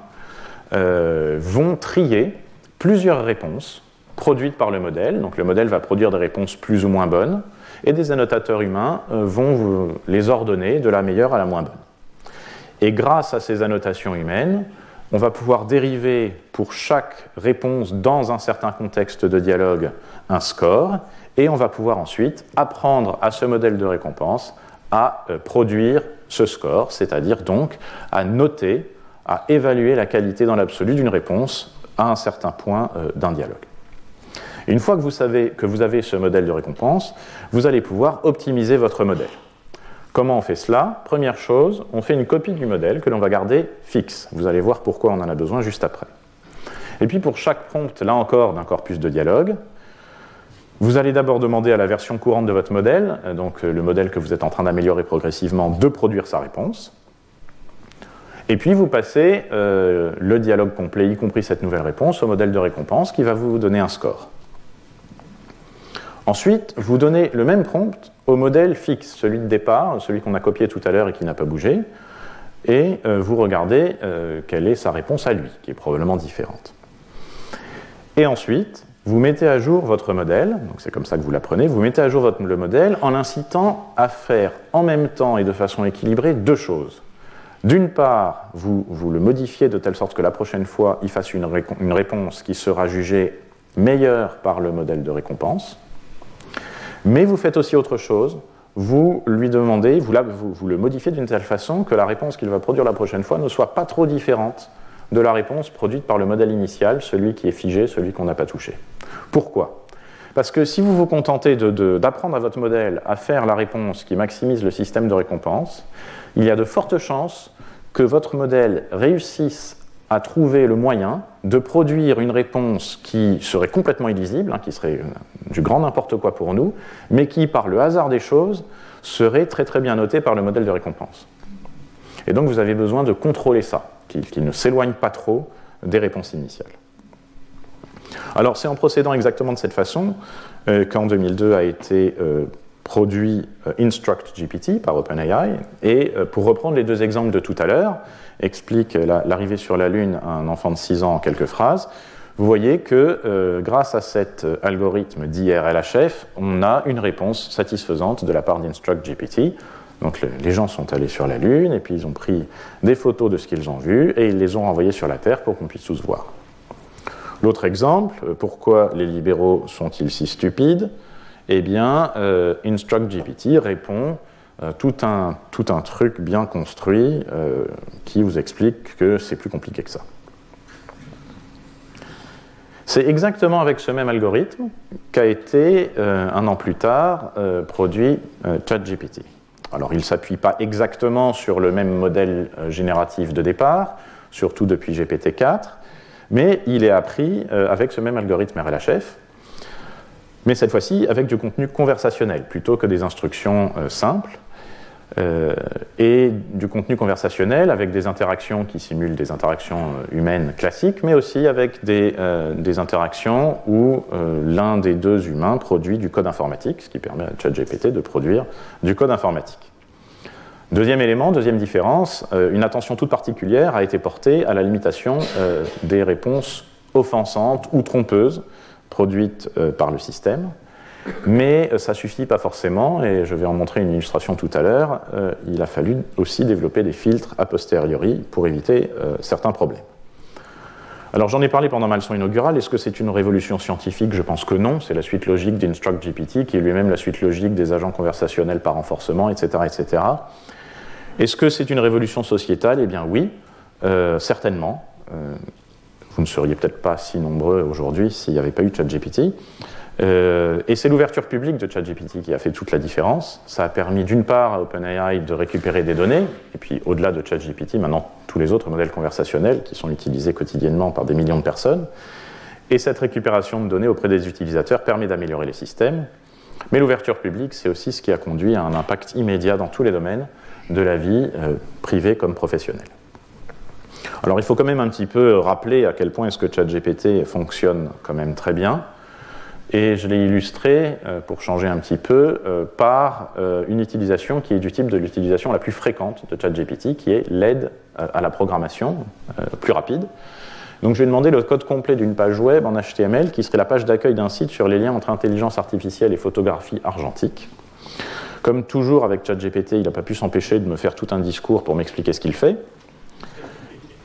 euh, vont trier plusieurs réponses produites par le modèle. Donc le modèle va produire des réponses plus ou moins bonnes. Et des annotateurs humains euh, vont les ordonner de la meilleure à la moins bonne. Et grâce à ces annotations humaines, on va pouvoir dériver pour chaque réponse dans un certain contexte de dialogue un score, et on va pouvoir ensuite apprendre à ce modèle de récompense à euh, produire ce score, c'est-à-dire donc à noter, à évaluer la qualité dans l'absolu d'une réponse à un certain point euh, d'un dialogue. Une fois que vous savez que vous avez ce modèle de récompense, vous allez pouvoir optimiser votre modèle. Comment on fait cela? Première chose, on fait une copie du modèle que l'on va garder fixe. Vous allez voir pourquoi on en a besoin juste après. Et puis pour chaque prompt, là encore, d'un corpus de dialogue, vous allez d'abord demander à la version courante de votre modèle, euh, donc euh, le modèle que vous êtes en train d'améliorer progressivement, de produire sa réponse. Et puis vous passez euh, le dialogue complet, y compris cette nouvelle réponse, au modèle de récompense qui va vous donner un score. Ensuite, vous donnez le même prompt au modèle fixe, celui de départ, celui qu'on a copié tout à l'heure et qui n'a pas bougé, et euh, vous regardez euh, quelle est sa réponse à lui, qui est probablement différente. Et ensuite, vous mettez à jour votre modèle, donc c'est comme ça que vous l'apprenez, vous mettez à jour le modèle en l'incitant à faire en même temps et de façon équilibrée deux choses. D'une part, vous, le modifiez de telle sorte que la prochaine fois, il fasse une réponse qui sera jugée meilleure par le modèle de récompense, mais vous faites aussi autre chose. Vous lui demandez, vous, le modifiez d'une telle façon que la réponse qu'il va produire la prochaine fois ne soit pas trop différente de la réponse produite par le modèle initial, celui qui est figé, celui qu'on n'a pas touché. Pourquoi? Parce que si vous vous contentez d'apprendre à votre modèle à faire la réponse qui maximise le système de récompense, il y a de fortes chances que votre modèle réussisse à trouver le moyen de produire une réponse qui serait complètement illisible, hein, qui serait euh, du grand n'importe quoi pour nous, mais qui, par le hasard des choses, serait très très bien notée par le modèle de récompense. Et donc vous avez besoin de contrôler ça, qu'il ne s'éloigne pas trop des réponses initiales. Alors c'est en procédant exactement de cette façon euh, qu'en 2002 a été euh, produit InstructGPT par OpenAI. Et pour reprendre les deux exemples de tout à l'heure, explique l'arrivée sur la Lune à un enfant de 6 ans en quelques phrases, vous voyez que euh, grâce à cet euh, algorithme d'IRLHF, on a une réponse satisfaisante de la part d'InstructGPT. Donc les gens sont allés sur la Lune et puis ils ont pris des photos de ce qu'ils ont vu et ils les ont envoyées sur la Terre pour qu'on puisse tous voir. L'autre exemple, euh, pourquoi les libéraux sont-ils si stupides? Eh bien, InstructGPT répond tout, un, tout un truc bien construit qui vous explique que c'est plus compliqué que ça. C'est exactement avec ce même algorithme qu'a été, un an plus tard, produit ChatGPT. Alors il ne s'appuie pas exactement sur le même modèle génératif de départ, surtout depuis GPT-4, mais il est appris avec ce même algorithme RLHF, mais cette fois-ci avec du contenu conversationnel plutôt que des instructions euh, simples. Euh, et du contenu conversationnel avec des interactions qui simulent des interactions euh, humaines classiques, mais aussi avec des, interactions où l'un des deux humains produit du code informatique, ce qui permet à ChatGPT de produire du code informatique. Deuxième élément, deuxième différence, une attention toute particulière a été portée à la limitation des réponses offensantes ou trompeuses produite euh, par le système. Mais euh, ça suffit pas forcément, et je vais en montrer une illustration tout à l'heure. Euh, il a fallu aussi développer des filtres a posteriori pour éviter certains problèmes. Alors j'en ai parlé pendant ma leçon inaugurale. Est-ce que c'est une révolution scientifique? Je pense que non. C'est la suite logique d'InstructGPT, qui est lui-même la suite logique des agents conversationnels par renforcement, etc. etc. Est-ce que c'est une révolution sociétale? Eh bien oui, certainement vous ne seriez peut-être pas si nombreux aujourd'hui s'il n'y avait pas eu ChatGPT. Euh, et c'est l'ouverture publique de ChatGPT qui a fait toute la différence. Ça a permis d'une part à OpenAI de récupérer des données, et puis au-delà de ChatGPT, maintenant tous les autres modèles conversationnels qui sont utilisés quotidiennement par des millions de personnes. Et cette récupération de données auprès des utilisateurs permet d'améliorer les systèmes. Mais l'ouverture publique, c'est aussi ce qui a conduit à un impact immédiat dans tous les domaines de la vie euh, privée comme professionnelle. Alors il faut quand même un petit peu rappeler à quel point est-ce que ChatGPT fonctionne quand même très bien. Et je l'ai illustré, euh, pour changer un petit peu, euh, par euh, une utilisation qui est du type de l'utilisation la plus fréquente de ChatGPT, qui est l'aide à la programmation plus rapide. Donc je vais demander le code complet d'une page web en HTML, qui serait la page d'accueil d'un site sur les liens entre intelligence artificielle et photographie argentique. Comme toujours avec ChatGPT, il n'a pas pu s'empêcher de me faire tout un discours pour m'expliquer ce qu'il fait.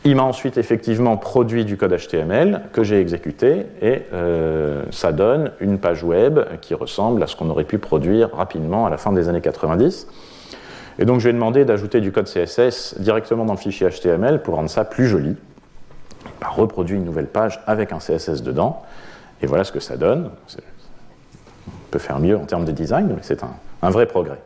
Il m'a ensuite effectivement produit du code HTML que j'ai exécuté et euh, ça donne une page web qui ressemble à ce qu'on aurait pu produire rapidement à la fin des années 90. Et donc je vais demander d'ajouter du code CSS directement dans le fichier HTML pour rendre ça plus joli. Il reproduit une nouvelle page avec un CSS dedans et voilà ce que ça donne. On peut faire mieux en termes de design, mais c'est un vrai progrès.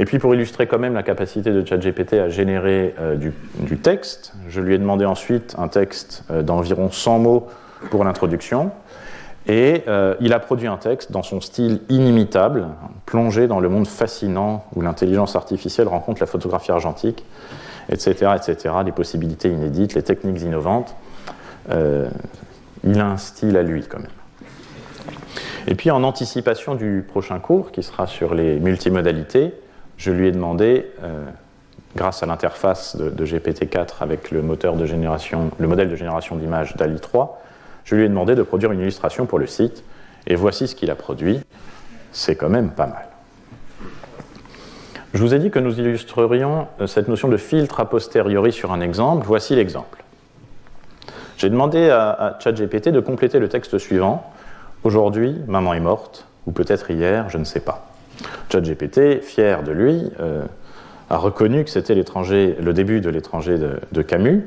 Et puis pour illustrer quand même la capacité de ChatGPT à générer euh, du, texte, je lui ai demandé ensuite un texte euh, d'environ 100 mots pour l'introduction. Et euh, il a produit un texte dans son style inimitable, plongé dans le monde fascinant où l'intelligence artificielle rencontre la photographie argentique, etc., etc., les possibilités inédites, les techniques innovantes. il a un style à lui quand même. Et puis en anticipation du prochain cours, qui sera sur les multimodalités, je lui ai demandé, euh, grâce à l'interface de, GPT-4 avec le, moteur de génération, le modèle de génération d'images DALI 3, je lui ai demandé de produire une illustration pour le site, et voici ce qu'il a produit. C'est quand même pas mal. Je vous ai dit que nous illustrerions euh, cette notion de filtre a posteriori sur un exemple. Voici l'exemple. J'ai demandé à, à ChatGPT de compléter le texte suivant. Aujourd'hui, maman est morte, ou peut-être hier, je ne sais pas. ChatGPT, fier de lui, euh, a reconnu que c'était le début de l'étranger de, Camus,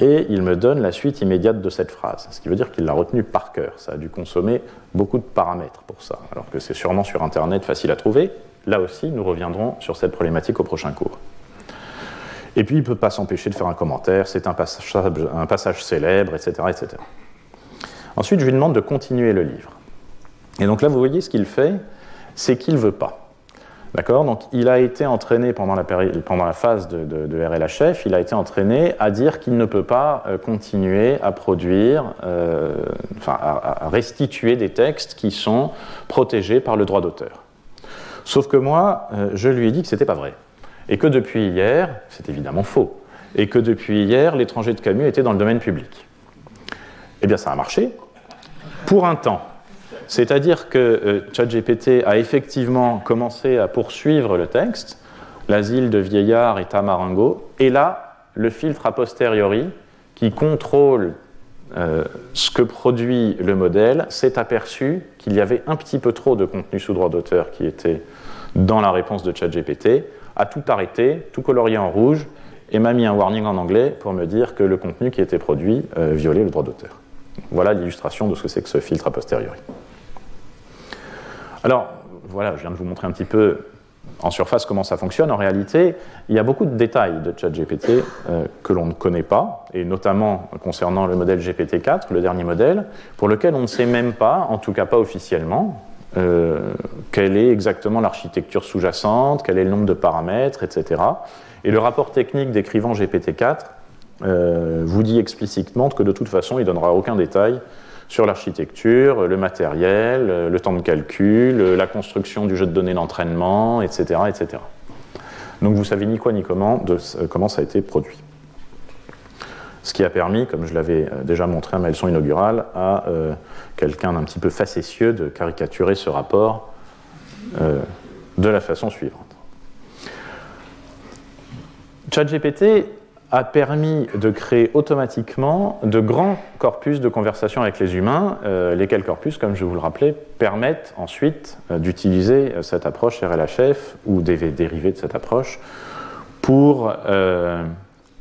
et il me donne la suite immédiate de cette phrase. Ce qui veut dire qu'il l'a retenu par cœur. Ça a dû consommer beaucoup de paramètres pour ça, alors que c'est sûrement sur Internet facile à trouver. Là aussi, nous reviendrons sur cette problématique au prochain cours. Et puis, il ne peut pas s'empêcher de faire un commentaire, c'est un passage, un passage célèbre, etc., etc. Ensuite, je lui demande de continuer le livre. Et donc là, vous voyez ce qu'il fait, c'est qu'il ne veut pas. D'accord? Donc il a été entraîné pendant la, phase de, RLHF, il a été entraîné à dire qu'il ne peut pas euh, continuer à produire, euh, enfin à, restituer des textes qui sont protégés par le droit d'auteur. Sauf que moi, euh, je lui ai dit que ce n'était pas vrai. Et que depuis hier, c'est évidemment faux, et que depuis hier, l'étranger de Camus était dans le domaine public. Eh bien ça a marché, pour un temps. C'est-à-dire que euh, ChatGPT a effectivement commencé à poursuivre le texte, l'asile de vieillard et Tamaringo, et là, le filtre a posteriori qui contrôle euh, ce que produit le modèle s'est aperçu qu'il y avait un petit peu trop de contenu sous droit d'auteur qui était dans la réponse de ChatGPT, a tout arrêté, tout colorié en rouge, et m'a mis un warning en anglais pour me dire que le contenu qui était produit euh, violait le droit d'auteur. Voilà l'illustration de ce que c'est que ce filtre a posteriori. Alors, voilà, je viens de vous montrer un petit peu en surface comment ça fonctionne. En réalité, il y a beaucoup de détails de ChatGPT euh, que l'on ne connaît pas, et notamment concernant le modèle GPT-4, le dernier modèle, pour lequel on ne sait même pas, en tout cas pas officiellement, euh, quelle est exactement l'architecture sous-jacente, quel est le nombre de paramètres, etc. Et le rapport technique décrivant GPT-4 euh, vous dit explicitement que de toute façon, il ne donnera aucun détail sur l'architecture, le matériel, le temps de calcul, la construction du jeu de données d'entraînement, etc., etc. Donc vous savez ni quoi ni comment de comment ça a été produit. Ce qui a permis, comme je l'avais euh, déjà montré à ma leçon inaugurale, à euh, quelqu'un d'un petit peu facétieux de caricaturer ce rapport euh, de la façon suivante. ChatGPT a permis de créer automatiquement de grands corpus de conversation avec les humains, euh, lesquels corpus, comme je vous le rappelais, permettent ensuite euh, d'utiliser euh, cette approche RLHF ou des dérivés de cette approche pour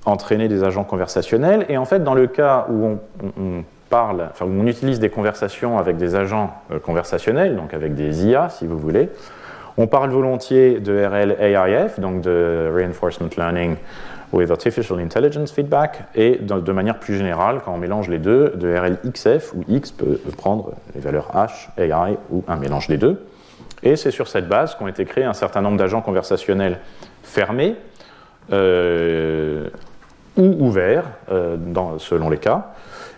entraîner des agents conversationnels. Et en fait, dans le cas où on, parle, enfin, où on utilise des conversations avec des agents conversationnels, donc avec des IA, si vous voulez, on parle volontiers de RL-AIF, donc de Reinforcement Learning with Artificial Intelligence Feedback, et de, manière plus générale, quand on mélange les deux, de RLXF, où X peut, prendre les valeurs H, AI, ou un mélange des deux. Et c'est sur cette base qu'ont été créés un certain nombre d'agents conversationnels fermés euh, ou ouverts, euh, selon les cas.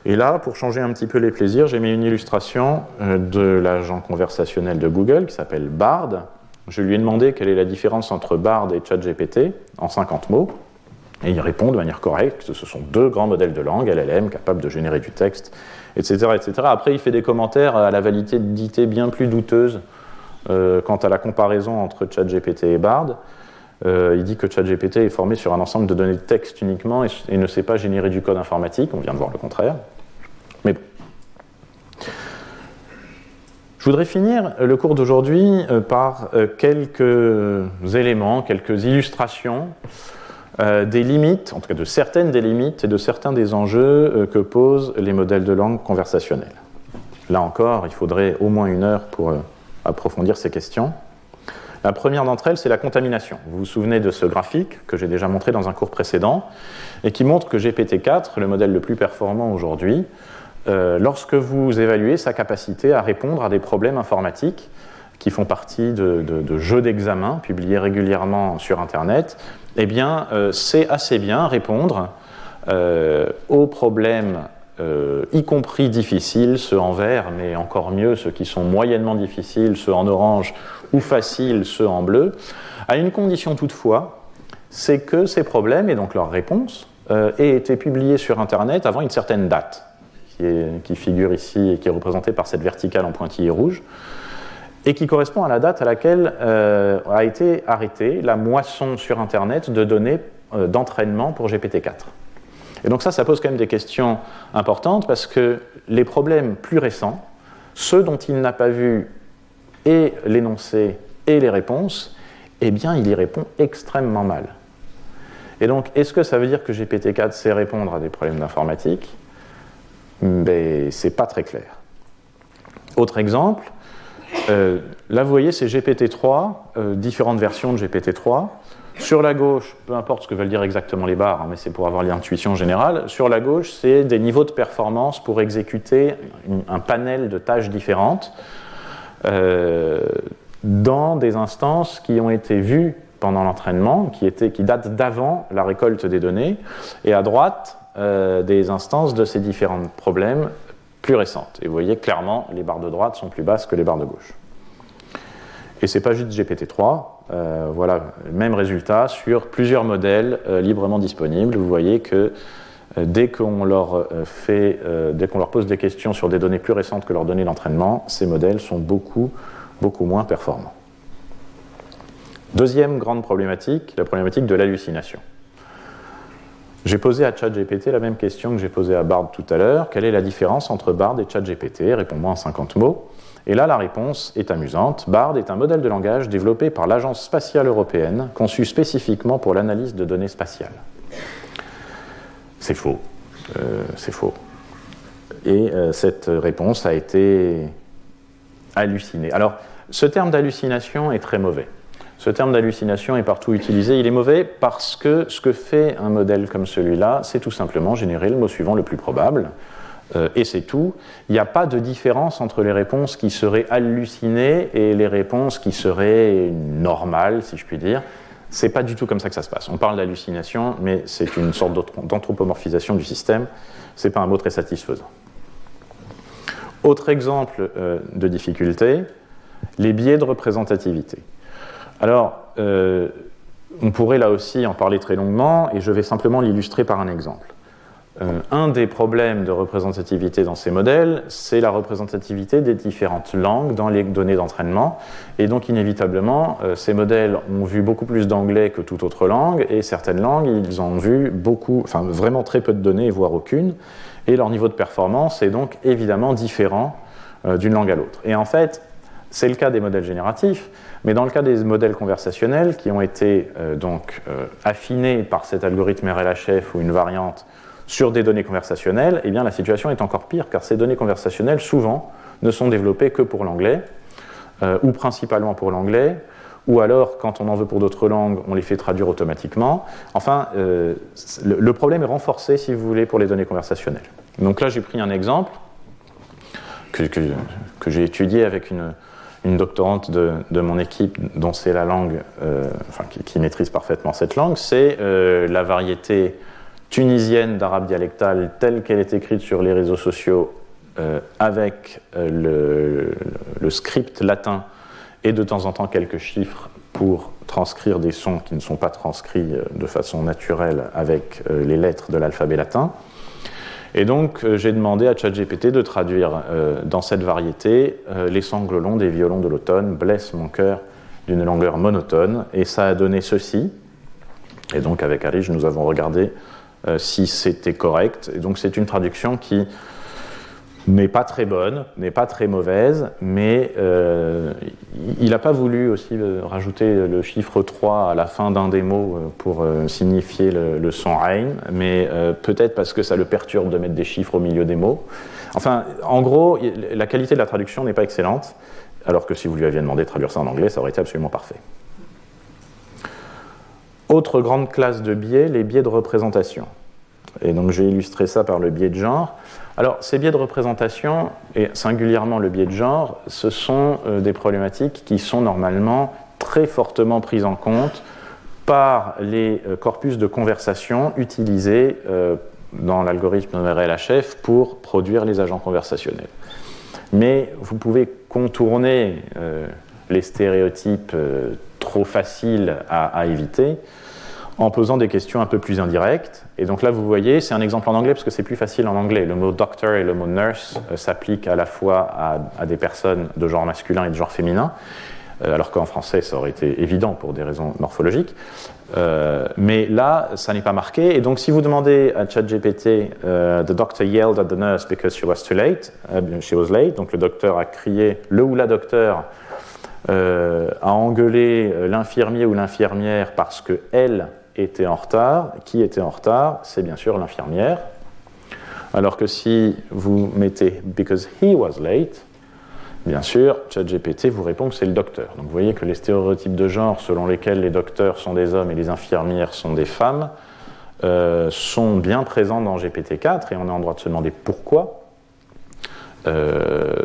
Et là, pour changer un petit peu les plaisirs, j'ai mis une illustration euh, de l'agent conversationnel de Google qui s'appelle Bard. Je lui ai demandé quelle est la différence entre Bard et ChatGPT en 50 mots. Et il répond de manière correcte ce sont deux grands modèles de langue, LLM, capables de générer du texte, etc. etc. Après, il fait des commentaires à la validité bien plus douteuse euh, quant à la comparaison entre ChatGPT et Bard. Euh, il dit que ChatGPT est formé sur un ensemble de données de texte uniquement et, ne sait pas générer du code informatique. On vient de voir le contraire. Mais bon. Je voudrais finir le cours d'aujourd'hui euh, par quelques éléments, quelques illustrations euh, des limites, en tout cas de certaines des limites et de certains des enjeux euh, que posent les modèles de langue conversationnels. Là encore, il faudrait au moins une heure pour euh, approfondir ces questions. La première d'entre elles, c'est la contamination. Vous vous souvenez de ce graphique que j'ai déjà montré dans un cours précédent et qui montre que GPT-4, le modèle le plus performant aujourd'hui, lorsque vous évaluez sa capacité à répondre à des problèmes informatiques qui font partie de jeux d'examen publiés régulièrement sur Internet, eh bien, euh, c'est assez bien répondre euh, aux problèmes, euh, y compris difficiles, ceux en vert, mais encore mieux ceux qui sont moyennement difficiles, ceux en orange, ou faciles, ceux en bleu, à une condition toutefois, c'est que ces problèmes, et donc leurs réponses, aient été publiés sur Internet avant une certaine date, qui, qui, figure ici et qui est représentée par cette verticale en pointillé rouge et qui correspond à la date à laquelle euh, a été arrêtée la moisson sur Internet de données euh, d'entraînement pour GPT-4. Et donc ça, ça pose quand même des questions importantes parce que les problèmes plus récents, ceux dont il n'a pas vu et l'énoncé et les réponses, eh bien, il y répond extrêmement mal. Et donc, est-ce que ça veut dire que GPT-4 sait répondre à des problèmes d'informatique? Ben, c'est pas très clair. Autre exemple, euh, là, vous voyez, c'est GPT-3, euh, différentes versions de GPT-3. Sur la gauche, peu importe ce que veulent dire exactement les barres, hein, mais c'est pour avoir l'intuition générale. Sur la gauche, c'est des niveaux de performance pour exécuter un panel de tâches différentes euh, dans des instances qui ont été vues pendant l'entraînement, qui, qui datent d'avant la récolte des données. Et à droite, des instances de ces différents problèmes plus récentes. Et vous voyez clairement, les barres de droite sont plus basses que les barres de gauche. Et ce n'est pas juste GPT-3, euh, voilà, même résultat sur plusieurs modèles euh, librement disponibles. Vous voyez que euh, dès qu'on leur, fait, dès qu'on leur pose des questions sur des données plus récentes que leurs données d'entraînement, ces modèles sont beaucoup, beaucoup moins performants. Deuxième grande problématique, la problématique de l'hallucination. J'ai posé à ChatGPT la même question que j'ai posée à Bard tout à l'heure. Quelle est la différence entre Bard et ChatGPT? Réponds-moi en 50 mots. Et là, la réponse est amusante. BARD est un modèle de langage développé par l'Agence spatiale européenne, conçu spécifiquement pour l'analyse de données spatiales. C'est faux. Euh, c'est faux. Et euh, cette réponse a été hallucinée. Alors, ce terme d'hallucination est très mauvais. Ce terme d'hallucination est partout utilisé. Il est mauvais parce que ce que fait un modèle comme celui-là, c'est tout simplement générer le mot suivant le plus probable. Euh, et c'est tout. Il n'y a pas de différence entre les réponses qui seraient hallucinées et les réponses qui seraient normales, si je puis dire. C'est pas du tout comme ça que ça se passe. On parle d'hallucination, mais c'est une sorte d'anthropomorphisation du système. C'est pas un mot très satisfaisant. Autre exemple euh, de difficulté, les biais de représentativité. Alors, euh, on pourrait là aussi en parler très longuement, et je vais simplement l'illustrer par un exemple. Euh, un des problèmes de représentativité dans ces modèles, c'est la représentativité des différentes langues dans les données d'entraînement. Et donc, inévitablement, euh, ces modèles ont vu beaucoup plus d'anglais que toute autre langue, et certaines langues, ils ont vu beaucoup, enfin vraiment très peu de données, voire aucune. Et leur niveau de performance est donc évidemment différent d'une langue à l'autre. Et en fait, c'est le cas des modèles génératifs, mais dans le cas des modèles conversationnels qui ont été donc affinés par cet algorithme RLHF ou une variante sur des données conversationnelles, eh bien, la situation est encore pire, car ces données conversationnelles, souvent, ne sont développées que pour l'anglais, euh, ou principalement pour l'anglais, ou alors, quand on en veut pour d'autres langues, on les fait traduire automatiquement. Enfin, euh, le, problème est renforcé, si vous voulez, pour les données conversationnelles. Donc là, j'ai pris un exemple que, j'ai étudié avec une, doctorante de, mon équipe, dont c'est la langue, euh, enfin, qui, maîtrise parfaitement cette langue, c'est la variété tunisienne d'arabe dialectal telle qu'elle est écrite sur les réseaux sociaux euh, avec euh, le, script latin et de temps en temps quelques chiffres pour transcrire des sons qui ne sont pas transcrits euh, de façon naturelle avec les lettres de l'alphabet latin. Et donc j'ai demandé à ChatGPT de traduire dans cette variété les sangles longs des violons de l'automne blessent mon cœur d'une longueur monotone et ça a donné ceci. Et donc avec Arish nous avons regardé euh, si c'était correct. Et donc c'est une traduction qui n'est pas très bonne, n'est pas très mauvaise, mais euh, il n'a pas voulu aussi rajouter le chiffre 3 à la fin d'un des mots euh, pour signifier le, son Rein, mais peut-être parce que ça le perturbe de mettre des chiffres au milieu des mots. Enfin, en gros, la qualité de la traduction n'est pas excellente, alors que si vous lui aviez demandé de traduire ça en anglais, ça aurait été absolument parfait. Autre grande classe de biais, les biais de représentation. Et donc j'ai illustré ça par le biais de genre. Alors ces biais de représentation, et singulièrement le biais de genre, ce sont euh, des problématiques qui sont normalement très fortement prises en compte par les euh, corpus de conversation utilisés euh, dans l'algorithme RLHF pour produire les agents conversationnels. Mais vous pouvez contourner les stéréotypes trop faciles à, éviter en posant des questions un peu plus indirectes. Et donc là, vous voyez, c'est un exemple en anglais parce que c'est plus facile en anglais. Le mot doctor et le mot nurse euh, s'appliquent à la fois à, des personnes de genre masculin et de genre féminin, euh, alors qu'en français, ça aurait été évident pour des raisons morphologiques. Euh, mais là, ça n'est pas marqué. Et donc, si vous demandez à ChatGPT, The doctor yelled at the nurse because she was too late, she was late, donc le docteur a crié, le ou la docteur a engueulé l'infirmier ou l'infirmière parce qu'elle était en retard. Qui était en retard? C'est bien sûr l'infirmière. Alors que si vous mettez because he was late, bien sûr, ChatGPT vous répond que c'est le docteur. Donc vous voyez que les stéréotypes de genre selon lesquels les docteurs sont des hommes et les infirmières sont des femmes euh, sont bien présents dans GPT-4 et on est en droit de se demander pourquoi.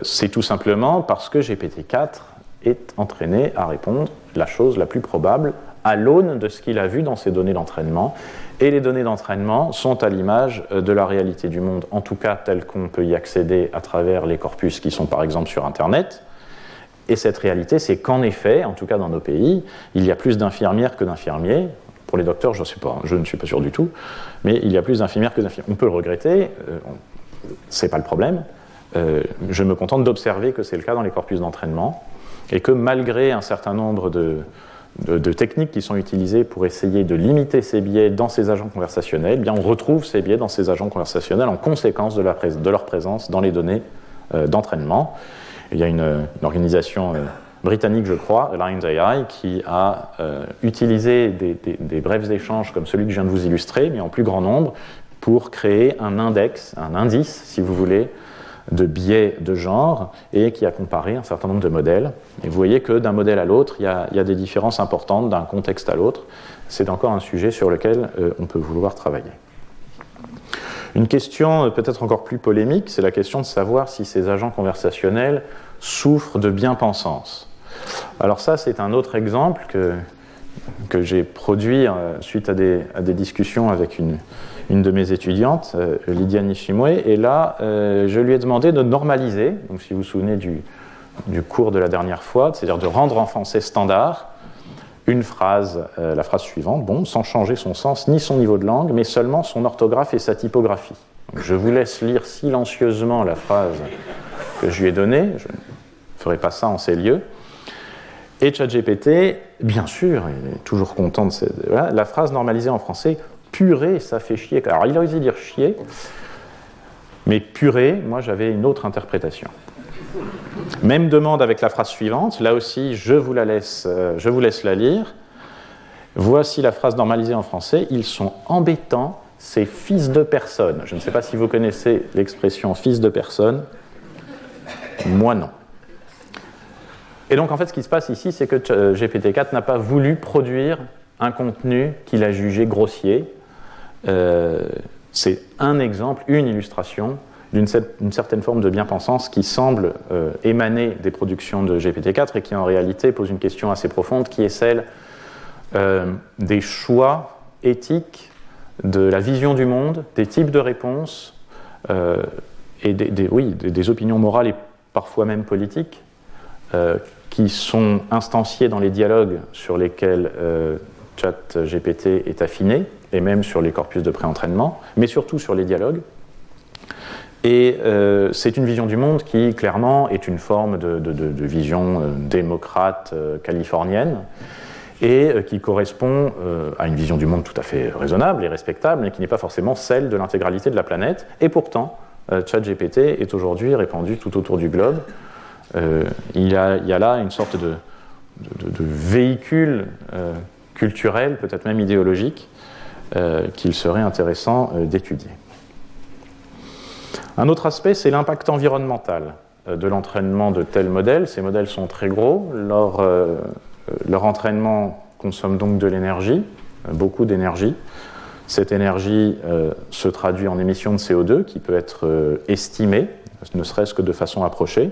c'est tout simplement parce que GPT-4 est entraîné à répondre la chose la plus probable à l'aune de ce qu'il a vu dans ses données d'entraînement. Et les données d'entraînement sont à l'image euh, de la réalité du monde, en tout cas telle qu'on peut y accéder à travers les corpus qui sont par exemple sur Internet. Et cette réalité, c'est qu'en effet, en tout cas dans nos pays, il y a plus d'infirmières que d'infirmiers. Pour les docteurs, je, je ne suis pas sûr du tout, mais il y a plus d'infirmières que d'infirmiers. On peut le regretter, euh, c'est pas le problème. Euh, je me contente d'observer que c'est le cas dans les corpus d'entraînement et que malgré un certain nombre de, de, techniques qui sont utilisées pour essayer de limiter ces biais dans ces agents conversationnels, eh bien on retrouve ces biais dans ces agents conversationnels en conséquence de, leur présence dans les données euh, d'entraînement. Il y a une, organisation euh, britannique, je crois, Alliance AI, qui a euh, utilisé des, des, brefs échanges comme celui que je viens de vous illustrer, mais en plus grand nombre, pour créer un index, un indice, si vous voulez, de biais de genre et qui a comparé un certain nombre de modèles. Et vous voyez que d'un modèle à l'autre, il, y a des différences importantes d'un contexte à l'autre. C'est encore un sujet sur lequel euh, on peut vouloir travailler. Une question euh, peut-être encore plus polémique, c'est la question de savoir si ces agents conversationnels souffrent de bien-pensance. Alors ça, c'est un autre exemple que, que j'ai produit euh, suite à des discussions avec une, une de mes étudiantes, euh, Lydia Nishimwe, et là, euh, je lui ai demandé de normaliser, donc si vous vous souvenez du, cours de la dernière fois, c'est-à-dire de rendre en français standard une phrase, euh, la phrase suivante, bon, sans changer son sens ni son niveau de langue, mais seulement son orthographe et sa typographie. je vous laisse lire silencieusement la phrase que je lui ai donnée, je ne ferai pas ça en ces lieux. Et ChatGPT, bien sûr, il est toujours content de cette, la phrase normalisée en français purée, ça fait chier. Alors il a osé dire chier, mais purée, moi j'avais une autre interprétation. Même demande avec la phrase suivante, là aussi je vous la laisse, euh, je vous laisse la lire. Voici la phrase normalisée en français, ils sont embêtants, ces fils de personne. Je ne sais pas si vous connaissez l'expression fils de personne, moi non. Et donc en fait ce qui se passe ici, c'est que euh, GPT-4 n'a pas voulu produire un contenu qu'il a jugé grossier, euh, c'est un exemple, une illustration d'une certaine forme de bien-pensance qui semble euh, émaner des productions de GPT-4 et qui en réalité pose une question assez profonde qui est celle euh, des choix éthiques, de la vision du monde, des types de réponses et des, opinions morales et parfois même politiques qui sont instanciées dans les dialogues sur lesquels ChatGPT est affiné et même sur les corpus de préentraînement, mais surtout sur les dialogues. Et euh, c'est une vision du monde qui, clairement, est une forme de, vision euh, démocrate euh, californienne et qui correspond à une vision du monde tout à fait raisonnable et respectable, mais qui n'est pas forcément celle de l'intégralité de la planète. Et pourtant, ChatGPT est aujourd'hui répandu tout autour du globe. Il y, a, là une sorte de, véhicule culturel, peut-être même idéologique, qu'il serait intéressant euh, d'étudier. Un autre aspect, c'est l'impact environnemental euh, de l'entraînement de tels modèles. Ces modèles sont très gros. Leur, leur entraînement consomme donc de l'énergie, beaucoup d'énergie. Cette énergie se traduit en émissions de CO2 qui peut être estimée, ne serait-ce que de façon approchée.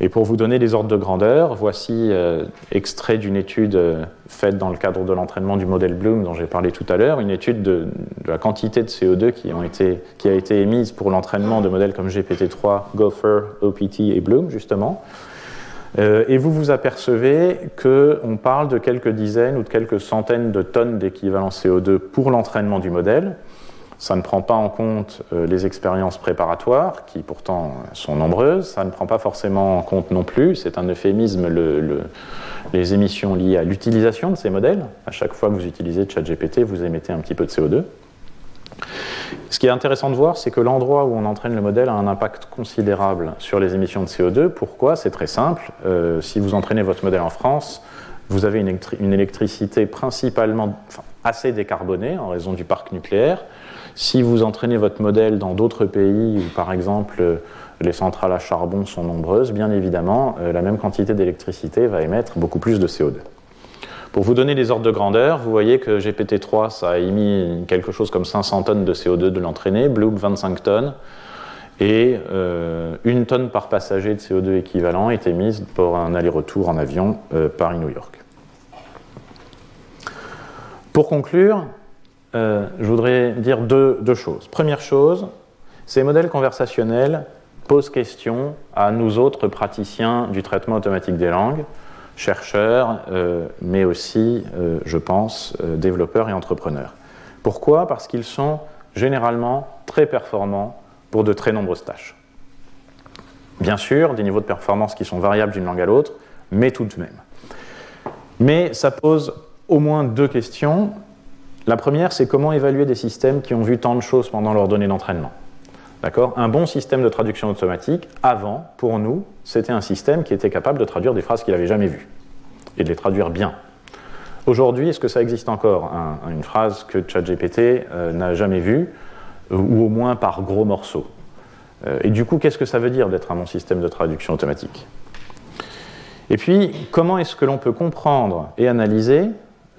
Et pour vous donner des ordres de grandeur, voici euh, extrait d'une étude euh, faite dans le cadre de l'entraînement du modèle Bloom dont j'ai parlé tout à l'heure, une étude de, la quantité de CO2 qui, a été émise pour l'entraînement de modèles comme GPT-3, Gopher, OPT et Bloom, justement. Euh, et vous vous apercevez qu'on parle de quelques dizaines ou de quelques centaines de tonnes d'équivalent CO2 pour l'entraînement du modèle. Ça ne prend pas en compte euh, les expériences préparatoires, qui pourtant sont nombreuses. Ça ne prend pas forcément en compte non plus, c'est un euphémisme, les émissions liées à l'utilisation de ces modèles. À chaque fois que vous utilisez ChatGPT, vous émettez un petit peu de CO2. Ce qui est intéressant de voir, c'est que l'endroit où on entraîne le modèle a un impact considérable sur les émissions de CO2. Pourquoi? C'est très simple. Euh, si vous entraînez votre modèle en France, vous avez une, électricité principalement assez décarbonée en raison du parc nucléaire. Si vous entraînez votre modèle dans d'autres pays où, par exemple, les centrales à charbon sont nombreuses, bien évidemment, euh, la même quantité d'électricité va émettre beaucoup plus de CO2. Pour vous donner des ordres de grandeur, vous voyez que GPT-3, ça a émis quelque chose comme 500 tonnes de CO2 de l'entraîné, Bloom 25 tonnes, et euh, une tonne par passager de CO2 équivalent est émise pour un aller-retour en avion euh, Paris-New York. Pour conclure, euh, je voudrais dire deux, choses. Première chose, ces modèles conversationnels posent question à nous autres praticiens du traitement automatique des langues, chercheurs, euh, mais aussi, euh, je pense, développeurs et entrepreneurs. Pourquoi? Parce qu'ils sont généralement très performants pour de très nombreuses tâches. Bien sûr, des niveaux de performance qui sont variables d'une langue à l'autre, mais tout de même. Mais ça pose au moins deux questions. La première, c'est comment évaluer des systèmes qui ont vu tant de choses pendant leurs données d'entraînement. D'accord? Un bon système de traduction automatique, avant, pour nous, c'était un système qui était capable de traduire des phrases qu'il n'avait jamais vues et de les traduire bien. Aujourd'hui, est-ce que ça existe encore Une phrase que ChatGPT euh, n'a jamais vue, ou au moins par gros morceaux? Euh, et du coup, qu'est-ce que ça veut dire d'être un bon système de traduction automatique? Et puis, comment est-ce que l'on peut comprendre et analyser,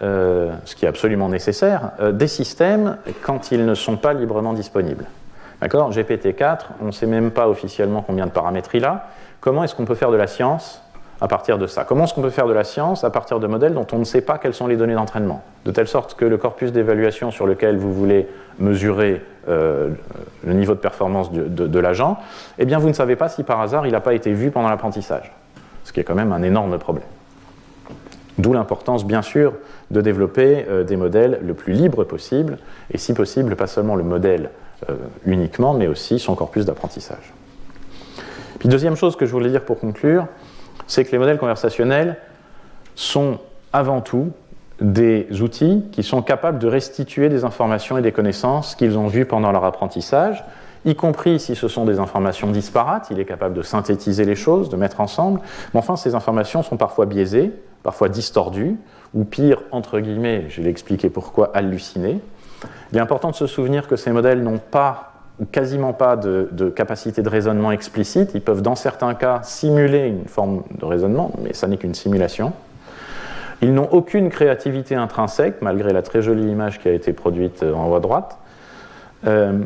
ce qui est absolument nécessaire, des systèmes quand ils ne sont pas librement disponibles D'accord? GPT-4, on ne sait même pas officiellement combien de paramètres il a. Comment est-ce qu'on peut faire de la science à partir de ça? Comment est-ce qu'on peut faire de la science à partir de modèles dont on ne sait pas quelles sont les données d'entraînement? De telle sorte que le corpus d'évaluation sur lequel vous voulez mesurer euh, le niveau de performance de, de l'agent, eh bien vous ne savez pas si par hasard il n'a pas été vu pendant l'apprentissage. Ce qui est quand même un énorme problème. D'où l'importance, bien sûr, de développer euh, des modèles le plus libres possible, et si possible, pas seulement le modèle euh, uniquement, mais aussi son corpus d'apprentissage. Puis deuxième chose que je voulais dire pour conclure, c'est que les modèles conversationnels sont avant tout des outils qui sont capables de restituer des informations et des connaissances qu'ils ont vues pendant leur apprentissage, y compris si ce sont des informations disparates, il est capable de synthétiser les choses, de mettre ensemble, mais enfin ces informations sont parfois biaisées, parfois distordues, ou pire, entre guillemets, je vais expliquer pourquoi, hallucinées. Il est important de se souvenir que ces modèles n'ont pas ou quasiment pas de, capacité de raisonnement explicite. Ils peuvent dans certains cas simuler une forme de raisonnement, mais ça n'est qu'une simulation. Ils n'ont aucune créativité intrinsèque, malgré la très jolie image qui a été produite en haut à droite. Euh,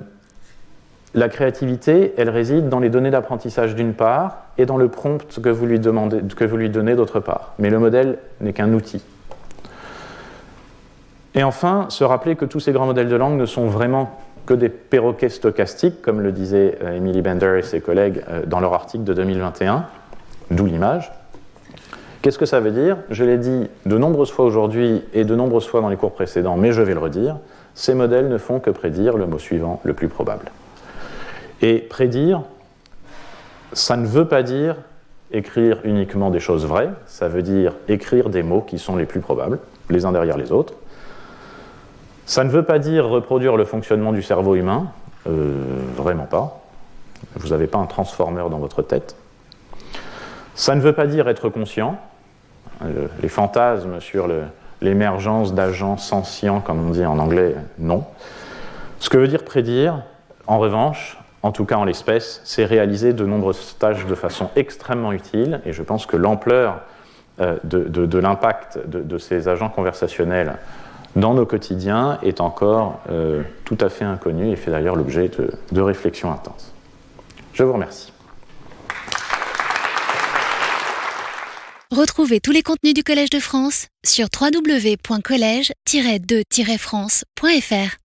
la créativité, elle réside dans les données d'apprentissage d'une part et dans le prompt que vous lui, demandez, que vous lui donnez d'autre part. Mais le modèle n'est qu'un outil. Et enfin, se rappeler que tous ces grands modèles de langue ne sont vraiment que des perroquets stochastiques, comme le disaient euh, Emily Bender et ses collègues euh, dans leur article de 2021, d'où l'image. Qu'est-ce que ça veut dire? Je l'ai dit de nombreuses fois aujourd'hui et de nombreuses fois dans les cours précédents, mais je vais le redire, ces modèles ne font que prédire le mot suivant le plus probable. Et prédire, ça ne veut pas dire écrire uniquement des choses vraies, ça veut dire écrire des mots qui sont les plus probables, les uns derrière les autres. Ça ne veut pas dire reproduire le fonctionnement du cerveau humain, euh, vraiment pas. Vous n'avez pas un transformer dans votre tête. Ça ne veut pas dire être conscient. Euh, les fantasmes sur l'émergence d'agents sentients, comme on dit en anglais, non. Ce que veut dire prédire, en revanche, en tout cas en l'espèce, c'est réaliser de nombreuses tâches de façon extrêmement utile, et je pense que l'ampleur euh, de, l'impact de, ces agents conversationnels dans nos quotidiens est encore euh, tout à fait inconnue et fait d'ailleurs l'objet de, de réflexions intenses. Je vous remercie. Retrouvez tous les contenus du Collège de France sur www.colège-2-france.fr.